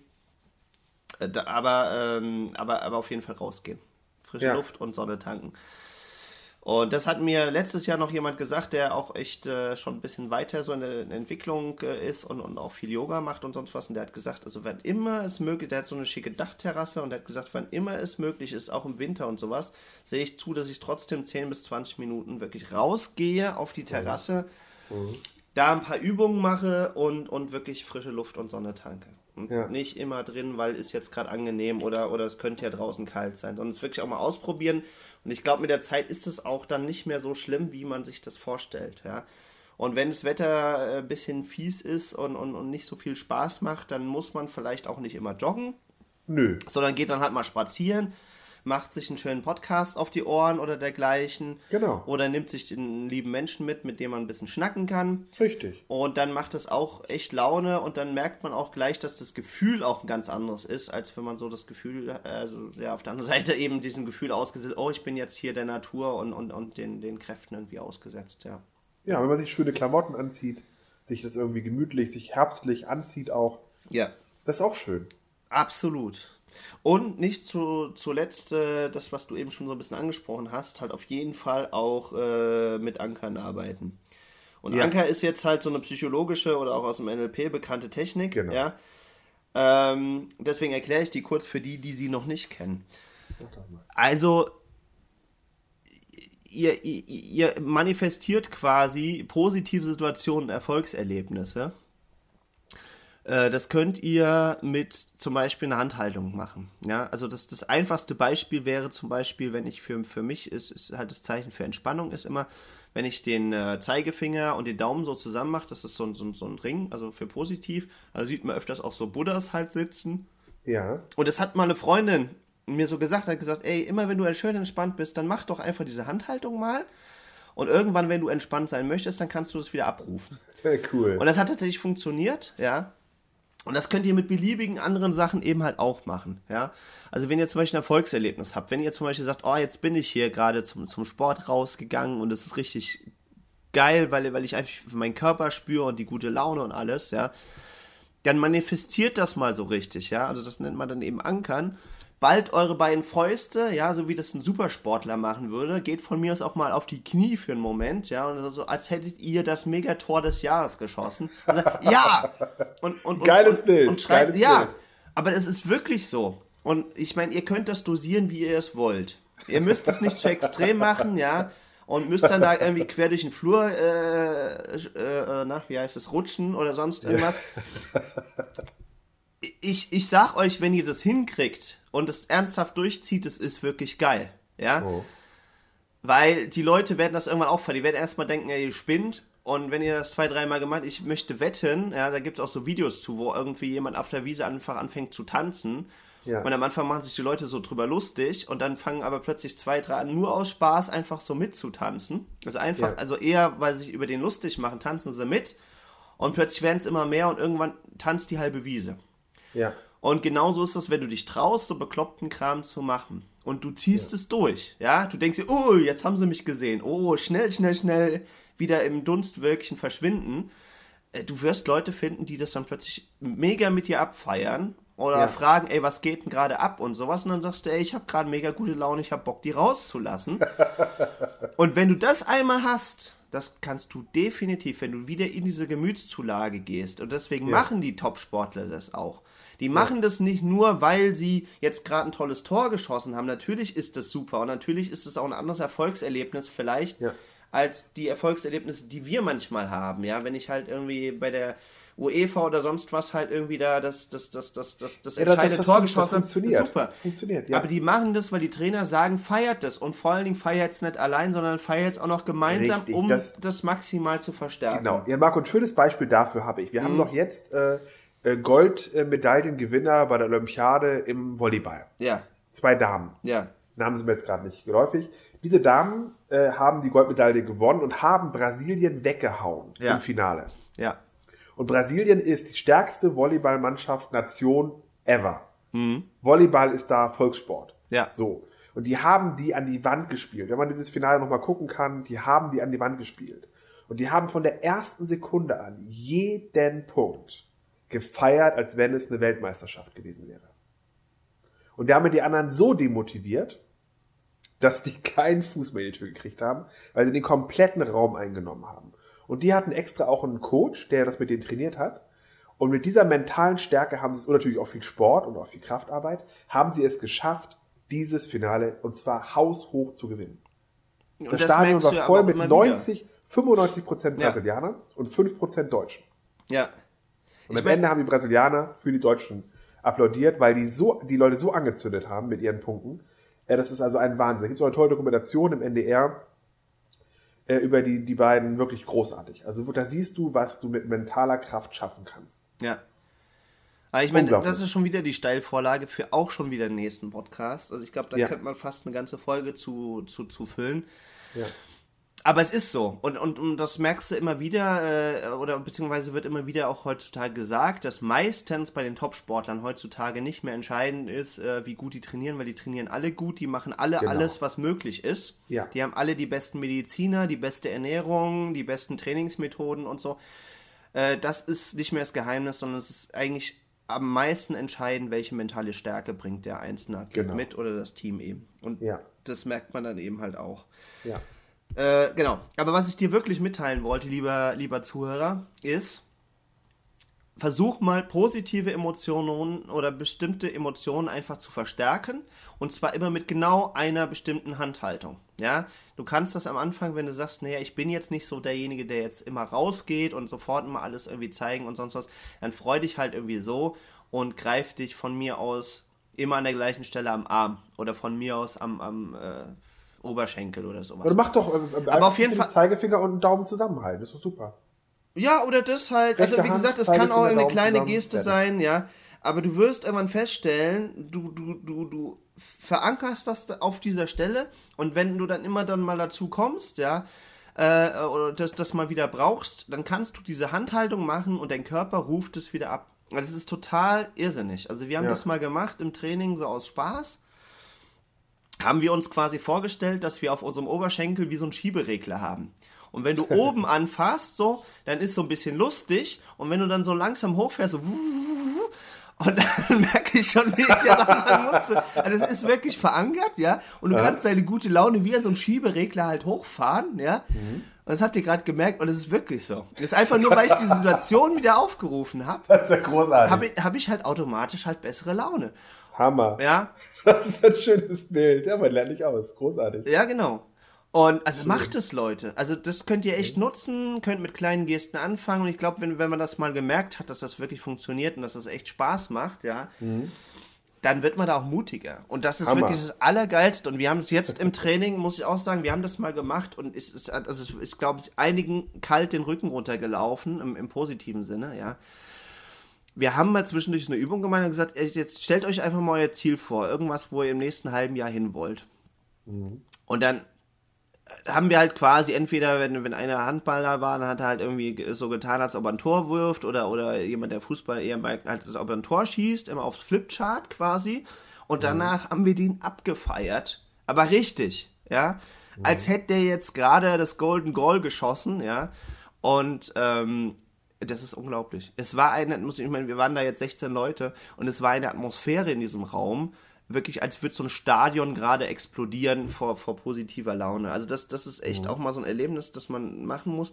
Äh, aber, ähm, aber, aber auf jeden Fall rausgehen. Frische Ja. Luft und Sonne tanken. Und das hat mir letztes Jahr noch jemand gesagt, der auch echt äh, schon ein bisschen weiter so in der Entwicklung äh, ist und, und auch viel Yoga macht und sonst was. Und der hat gesagt, also wann immer es möglich, der hat so eine schicke Dachterrasse und der hat gesagt, wann immer es möglich ist, auch im Winter und sowas, sehe ich zu, dass ich trotzdem 10 bis 20 Minuten wirklich rausgehe auf die Terrasse, da ein paar Übungen mache und, und wirklich frische Luft und Sonne tanke. Und Ja. nicht immer drin, weil ist jetzt gerade angenehm oder, oder es könnte ja draußen kalt sein, sondern es wirklich auch mal ausprobieren. Und ich glaube, mit der Zeit ist es auch dann nicht mehr so schlimm, wie man sich das vorstellt. Ja? Und wenn das Wetter äh, ein bisschen fies ist und, und, und nicht so viel Spaß macht, dann muss man vielleicht auch nicht immer joggen, Nö. sondern geht dann halt mal spazieren, macht sich einen schönen Podcast auf die Ohren oder dergleichen. Genau. Oder nimmt sich den lieben Menschen mit, mit dem man ein bisschen schnacken kann. Richtig. Und dann macht es auch echt Laune und dann merkt man auch gleich, dass das Gefühl auch ein ganz anderes ist, als wenn man so das Gefühl, also ja, auf der anderen Seite eben diesem Gefühl ausgesetzt, oh, ich bin jetzt hier der Natur und, und, und den, den Kräften irgendwie ausgesetzt, ja. Ja, wenn man sich schöne Klamotten anzieht, sich das irgendwie gemütlich, sich herbstlich anzieht auch, Ja, das ist auch schön. absolut. Und nicht zu, zuletzt äh, das, was du eben schon so ein bisschen angesprochen hast, halt auf jeden Fall auch äh, mit Ankern arbeiten. Und Ja. Anker ist jetzt halt so eine psychologische oder auch aus dem NLP bekannte Technik. Genau. Ja? Ähm, deswegen erkläre ich die kurz für die, die sie noch nicht kennen. Also, ihr, ihr, ihr manifestiert quasi positive Situationen, Erfolgserlebnisse. Äh, Das könnt ihr mit zum Beispiel einer Handhaltung machen. Ja, also das, das einfachste Beispiel wäre zum Beispiel, wenn ich für, für mich ist, ist halt das Zeichen für Entspannung ist immer, wenn ich den äh, Zeigefinger und den Daumen so zusammen mache, das ist so, ein- so, so ein Ring, also für positiv. Also sieht man öfters auch so Buddhas halt sitzen. Ja. Und das hat mal eine Freundin mir so gesagt, hat gesagt, ey, immer wenn du schön entspannt bist, dann mach doch einfach diese Handhaltung mal. Und irgendwann, wenn du entspannt sein möchtest, dann kannst du das wieder abrufen. Ja, cool. Und das hat tatsächlich funktioniert, ja. Und das könnt ihr mit beliebigen anderen Sachen eben halt auch machen, ja. Also wenn ihr zum Beispiel ein Erfolgserlebnis habt, wenn ihr zum Beispiel sagt, oh, jetzt bin ich hier gerade zum, zum Sport rausgegangen und es ist richtig geil, weil, weil ich einfach meinen Körper spüre und die gute Laune und alles, ja, dann manifestiert das mal so richtig, ja. Also das nennt man dann eben Ankern. Bald eure beiden Fäuste, ja, so wie das ein Supersportler machen würde, geht von mir aus auch mal auf die Knie für einen Moment, ja, und so als hättet ihr das Megator des Jahres geschossen. Und sagt, ja! Und, und, und, Geiles und, Bild, Und schreit, geiles ja, Bild. aber es ist wirklich so. Und ich meine, ihr könnt das dosieren, wie ihr es wollt. Ihr müsst es nicht zu extrem machen, ja, und müsst dann da irgendwie quer durch den Flur, äh, äh, na, wie heißt es, rutschen oder sonst irgendwas ich, ich sag euch, wenn ihr das hinkriegt und es ernsthaft durchzieht, es ist wirklich geil. Ja? Oh. Weil die Leute werden das irgendwann auffallen. Die werden erstmal denken, ja, ihr spinnt. Und wenn ihr das zwei, dreimal gemacht ich möchte wetten, ja, da gibt es auch so Videos zu, wo irgendwie jemand auf der Wiese einfach anfängt zu tanzen. Ja. Und am Anfang machen sich die Leute so drüber lustig und dann fangen aber plötzlich zwei, drei an, nur aus Spaß einfach so mitzutanzen. Also einfach, Ja. also eher, weil sie sich über den lustig machen, tanzen sie mit. Und plötzlich werden es immer mehr und irgendwann tanzt die halbe Wiese. Ja. Und genauso ist das, wenn du dich traust, so bekloppten Kram zu machen. Und du ziehst es durch. Ja, du denkst dir, oh, jetzt haben sie mich gesehen. Oh, schnell, schnell, schnell wieder im Dunstwölkchen verschwinden. Äh, Du wirst Leute finden, die das dann plötzlich mega mit dir abfeiern. oder Ja. fragen, ey, was geht denn gerade ab und sowas. Und dann sagst du, ey, ich habe gerade mega gute Laune, ich habe Bock, die rauszulassen. und wenn du das einmal hast, das kannst du definitiv, wenn du wieder in diese Gemütszulage gehst. Und deswegen Ja. machen die Top-Sportler das auch. Die machen das nicht nur, weil sie jetzt gerade ein tolles Tor geschossen haben. Natürlich ist das super und natürlich ist es auch ein anderes Erfolgserlebnis vielleicht Ja. als die Erfolgserlebnisse, die wir manchmal haben. Ja, wenn ich halt irgendwie bei der UEFA oder sonst was halt irgendwie da das, das, das, das, das, das Ja, das- entscheidende das- Tor das geschossen habe, funktioniert. super. Das funktioniert, ja. Aber die machen das, weil die Trainer sagen, feiert das und vor allen Dingen feiert es nicht allein, sondern feiert es auch noch gemeinsam, Richtig, um das, das- maximal zu verstärken. Genau. Ja, Marco, ein schönes Beispiel dafür habe ich. Wir Mhm. haben noch jetzt äh, Goldmedaillengewinner bei der Olympiade im Volleyball. Ja, Zwei Damen. ja, Namen sind mir jetzt gerade nicht geläufig. Diese Damen äh, haben die Goldmedaille gewonnen und haben Brasilien weggehauen Ja. im Finale. ja. Und Brasilien ist die stärkste Volleyballmannschaft Nation ever. Volleyball ist da Volkssport. Mhm. Ja. So. Und die haben die an die Wand gespielt. Wenn man dieses Finale nochmal gucken kann, die haben die an die Wand gespielt. Und die haben von der ersten Sekunde an jeden Punkt gefeiert, als wenn es eine Weltmeisterschaft gewesen wäre. Und damit die anderen so demotiviert, dass die keinen Fuß mehr in die Tür gekriegt haben, weil sie den kompletten Raum eingenommen haben. Und die hatten extra auch einen Coach, der das mit denen trainiert hat. Und mit dieser mentalen Stärke haben sie es, und natürlich auch viel Sport und auch viel Kraftarbeit, haben sie es geschafft, dieses Finale, und zwar haushoch zu gewinnen. Und Das Stadion merkst war ja voll mit immer 90, 95 Prozent Ja. Brasilianern und 5 Prozent Deutschen. Ja. Und Ich am Ende haben die Brasilianer für die Deutschen applaudiert, weil die so, die Leute so angezündet haben mit ihren Punkten. Ja, das ist also ein Wahnsinn. Da gibt es auch eine tolle Dokumentation im NDR äh, über die, die beiden wirklich großartig. Also da siehst du, was du mit mentaler Kraft schaffen kannst. Ja. Aber ich meine, das ist schon wieder die Steilvorlage für auch schon wieder den nächsten Podcast. Also ich glaube, da Ja. könnte man fast eine ganze Folge zu, zu, zu füllen. Ja. Aber es ist so. Und, und, und das merkst du immer wieder, äh, oder beziehungsweise wird immer wieder auch heutzutage gesagt, dass meistens bei den Topsportlern heutzutage nicht mehr entscheidend ist, äh, wie gut die trainieren, weil die trainieren alle gut, die machen alle Genau. alles, was möglich ist. Ja. Die haben alle die besten Mediziner, die beste Ernährung, die besten Trainingsmethoden und so. Äh, das ist nicht mehr das Geheimnis, sondern es ist eigentlich am meisten entscheidend, welche mentale Stärke bringt der einzelne Athlet Genau. mit oder das Team eben. Und Ja. das merkt man dann eben halt auch. Ja. Äh, genau. Aber was ich dir wirklich mitteilen wollte, lieber, lieber Zuhörer, ist, versuch mal positive Emotionen oder bestimmte Emotionen einfach zu verstärken. Und zwar immer mit genau einer bestimmten Handhaltung. Ja, du kannst das am Anfang, wenn du sagst, naja, ich bin jetzt nicht so derjenige, der jetzt immer rausgeht und sofort immer alles irgendwie zeigen und sonst was, dann freu dich halt irgendwie so und greif dich von mir aus immer an der gleichen Stelle am Arm oder von mir aus am, am äh, Oberschenkel oder sowas. Oder mach doch äh, einfach auf jeden den Fall- Zeigefinger und Daumen zusammenhalten. Das ist doch super. Ja, oder das halt. Also Rechte wie Hand, gesagt, es kann auch eine kleine Geste sein, ja. Aber du wirst irgendwann feststellen, du, du, du, du verankerst das da auf dieser Stelle und wenn du dann immer dann mal dazu kommst, ja, äh, oder das, das mal wieder brauchst, dann kannst du diese Handhaltung machen und dein Körper ruft es wieder ab. Also es ist total irrsinnig. Also wir haben Ja. das mal gemacht im Training so aus Spaß. Haben wir uns quasi vorgestellt, dass wir auf unserem Oberschenkel wie so einen Schieberegler haben. Und wenn du oben anfasst, so, dann ist so ein bisschen lustig. Und wenn du dann so langsam hochfährst, so, und dann merke ich schon, wie ich jetzt anfangen musste. Also es ist wirklich verankert, ja. Und du kannst deine gute Laune wie an so einem Schieberegler halt hochfahren, ja. Und das habt ihr gerade gemerkt und es ist wirklich so. Das ist einfach nur, weil ich die Situation wieder aufgerufen habe, Das ist ja großartig. habe ich, hab ich halt automatisch halt bessere Laune. Hammer. Ja, Das ist ein schönes Bild. Ja, man lernt nicht aus. Großartig. Ja, genau. Und also macht es, Leute. Also das könnt ihr echt nutzen, könnt mit kleinen Gesten anfangen. Und ich glaube, wenn, wenn man das mal gemerkt hat, dass das wirklich funktioniert und dass das echt Spaß macht, ja, dann wird man da auch mutiger. Und das ist Hammer. wirklich das Allergeilste. Und wir haben es jetzt im Training, muss ich auch sagen, wir haben das mal gemacht und es ist, also es ist, glaube ich, einigen kalt den Rücken runtergelaufen, im, im positiven Sinne, ja. Wir haben mal zwischendurch eine Übung gemacht und gesagt, jetzt stellt euch einfach mal euer Ziel vor, irgendwas, wo ihr im nächsten halben Jahr hin wollt. Und dann haben wir halt quasi entweder, wenn, wenn einer Handballer war, dann hat er halt irgendwie so getan, als ob er ein Tor wirft oder, oder jemand, der Fußball eher mag, halt, als ob er ein Tor schießt, immer aufs Flipchart quasi. Und danach haben wir den abgefeiert. Aber richtig, ja. Als hätte der jetzt gerade das Golden Goal geschossen, ja. Und ähm, Das ist unglaublich. Es war eine, muss ich meine, wir waren da jetzt 16 Leute und es war eine Atmosphäre in diesem Raum, wirklich als würde so ein Stadion gerade explodieren vor, vor positiver Laune. Also das, das ist echt mhm. auch mal so ein Erlebnis, das man machen muss.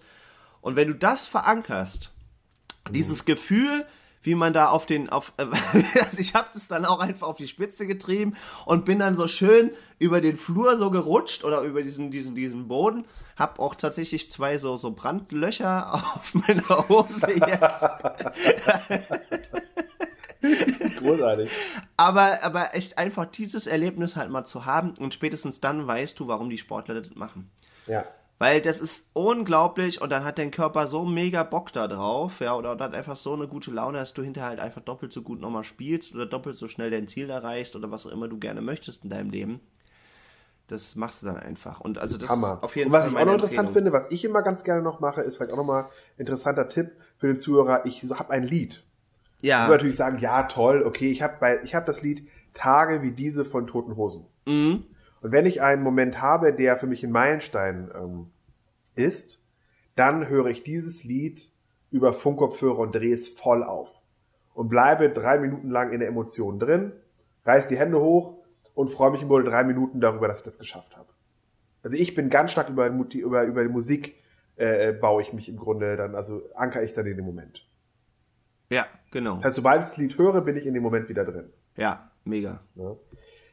Und wenn du das verankerst, mhm. dieses Gefühl, wie man da auf den, auf, äh, also ich habe das dann auch einfach auf die Spitze getrieben und bin dann so schön über den Flur so gerutscht oder über diesen, diesen, diesen Boden. Hab auch tatsächlich zwei so, so Brandlöcher auf meiner Hose jetzt. Großartig. Aber, aber echt einfach dieses Erlebnis halt mal zu haben und spätestens dann weißt du, warum die Sportler das machen. Ja. Weil das ist unglaublich und dann hat dein Körper so mega Bock da drauf, ja, oder, hat einfach so eine gute Laune, dass du hinterher halt einfach doppelt so gut nochmal spielst oder doppelt so schnell dein Ziel erreichst oder was auch immer du gerne möchtest in deinem Leben. Das machst du dann einfach. Und also das Hammer. ist auf jeden und was Fall. Was ich auch noch interessant finde, was ich immer ganz gerne noch mache, ist vielleicht auch nochmal interessanter Tipp für den Zuhörer. Ich habe ein Lied. Ja. Ich würde natürlich sagen, ja, toll, okay, ich habe hab das Lied Tage wie diese von Toten Hosen. Mhm. Und wenn ich einen Moment habe, der für mich ein Meilenstein ähm, ist, dann höre ich dieses Lied über Funkkopfhörer und drehe es voll auf. Und bleibe drei Minuten lang in der Emotion drin, reiß die Hände hoch und freue mich im Grunde drei Minuten darüber, dass ich das geschafft habe. Also ich bin ganz stark über, über, über die Musik äh, baue ich mich im Grunde dann, also anker ich dann in den Moment. Ja, genau. Das heißt, sobald ich das Lied höre, bin ich in dem Moment wieder drin. Ja, mega. Ja.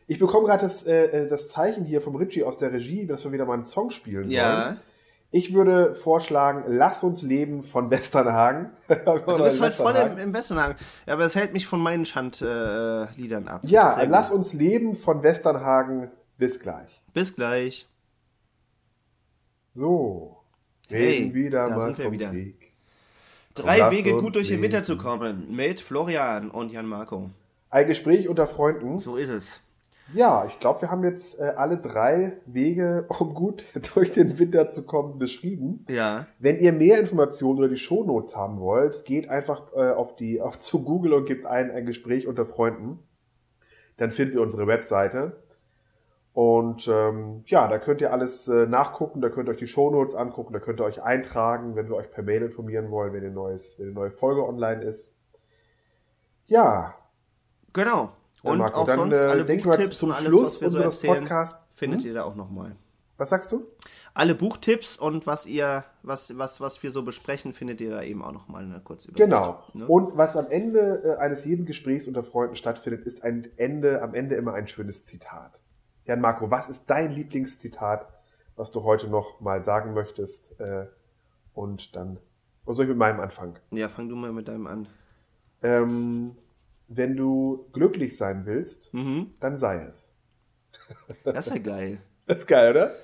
Ich bekomme gerade das, äh, äh, das Zeichen hier vom Richie aus der Regie, dass wir wieder mal einen Song spielen sollen. Ja. Ich würde vorschlagen, Lass uns leben von Westernhagen. du bist heute voll im, im, Westernhagen. Ja, aber es hält mich von meinen Schandliedern äh, ab. Ja, Sehr Lass gut. uns leben von Westernhagen. Bis gleich. Bis gleich. So. Reden hey, wieder mal vom wieder. Weg. Drei Wege gut durch den Winter zu kommen. Mit Florian und Jan Marco. Ein Gespräch unter Freunden. So ist es. Ja, ich glaube, wir haben jetzt äh, alle drei Wege, um gut durch den Winter zu kommen, beschrieben. Ja. Wenn ihr mehr Informationen oder die Shownotes haben wollt, geht einfach äh, auf die auf zu Google und gebt ein ein Gespräch unter Freunden. Dann findet ihr unsere Webseite. Und ähm, ja, da könnt ihr alles äh, nachgucken, da könnt ihr euch die Shownotes angucken, da könnt ihr euch eintragen, wenn wir euch per Mail informieren wollen, wenn, ein neues, wenn eine neue Folge online ist. Ja. Genau. Und Marco, auch dann, sonst äh, alle Buchtipps zum alles, Schluss so unseres Podcasts findet hm? ihr da auch nochmal. Was sagst du? Alle Buchtipps und was ihr, was, was, was wir so besprechen, findet ihr da eben auch nochmal eine kurze Übersicht. Genau. Ne? Und was am Ende äh, eines jeden Gesprächs unter Freunden stattfindet, ist ein Ende, am Ende immer ein schönes Zitat. Jan Marco, was ist dein Lieblingszitat, was du heute noch mal sagen möchtest? Äh, und dann, oder soll ich mit meinem anfangen? Ja, fang du mal mit deinem an. Ähm, wenn du glücklich sein willst, mhm. dann sei es. Das ist ja geil. Das ist geil, oder?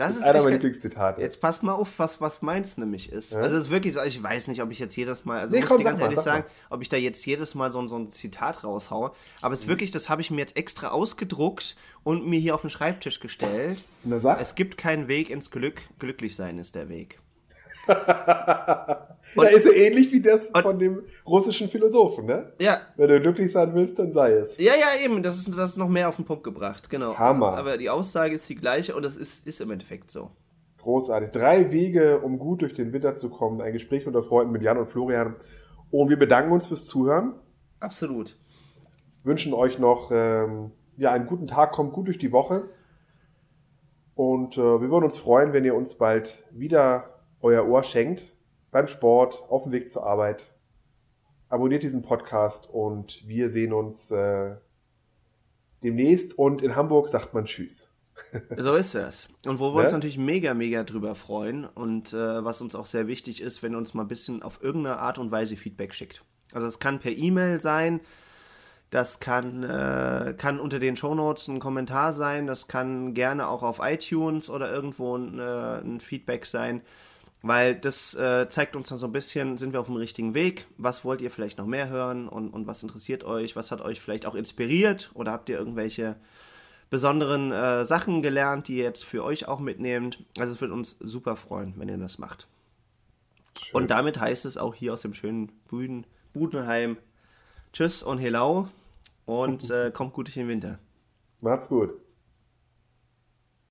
Das, das ist, einer meiner Lieblingszitate. Jetzt pass mal auf, was, was meins nämlich ist. Ja? Also es ist wirklich so, ich weiß nicht, ob ich jetzt jedes Mal, also nee, muss komm, ich dir ganz ehrlich mal, sagen, mal. ob ich da jetzt jedes Mal so, so ein Zitat raushaue. Aber es ist mhm. wirklich, das habe ich mir jetzt extra ausgedruckt und mir hier auf den Schreibtisch gestellt. Na, sag. Es gibt keinen Weg ins Glück, glücklich sein ist der Weg. Und, ja, ist ja ähnlich wie das von dem russischen Philosophen, ne? Ja. Wenn du glücklich sein willst, dann sei es. Ja, ja, eben. Das ist, das ist noch mehr auf den Punkt gebracht, genau. Hammer. Also, aber die Aussage ist die gleiche und das ist, ist im Endeffekt so. Großartig. Drei Wege, um gut durch den Winter zu kommen. Ein Gespräch unter Freunden mit Jan und Florian. Und wir bedanken uns fürs Zuhören. Absolut. Wünschen euch noch ähm, ja, einen guten Tag, kommt gut durch die Woche. Und äh, wir würden uns freuen, wenn ihr uns bald wieder euer Ohr schenkt beim Sport, auf dem Weg zur Arbeit. Abonniert diesen Podcast und wir sehen uns äh, demnächst. Und in Hamburg sagt man Tschüss. So ist es. Und wo wir ne? uns natürlich mega, mega drüber freuen und äh, was uns auch sehr wichtig ist, wenn ihr uns mal ein bisschen auf irgendeine Art und Weise Feedback schickt. Also es kann per E-Mail sein, das kann, äh, kann unter den Shownotes ein Kommentar sein, das kann gerne auch auf iTunes oder irgendwo ein, äh, ein Feedback sein. Weil das äh, zeigt uns dann so ein bisschen, sind wir auf dem richtigen Weg? Was wollt ihr vielleicht noch mehr hören und, und was interessiert euch? Was hat euch vielleicht auch inspiriert? Oder habt ihr irgendwelche besonderen äh, Sachen gelernt, die ihr jetzt für euch auch mitnehmt? Also es wird uns super freuen, wenn ihr das macht. Schön. Und damit heißt es auch hier aus dem schönen Buden, Budenheim Tschüss und Hello und äh, kommt gut durch den Winter. Macht's gut.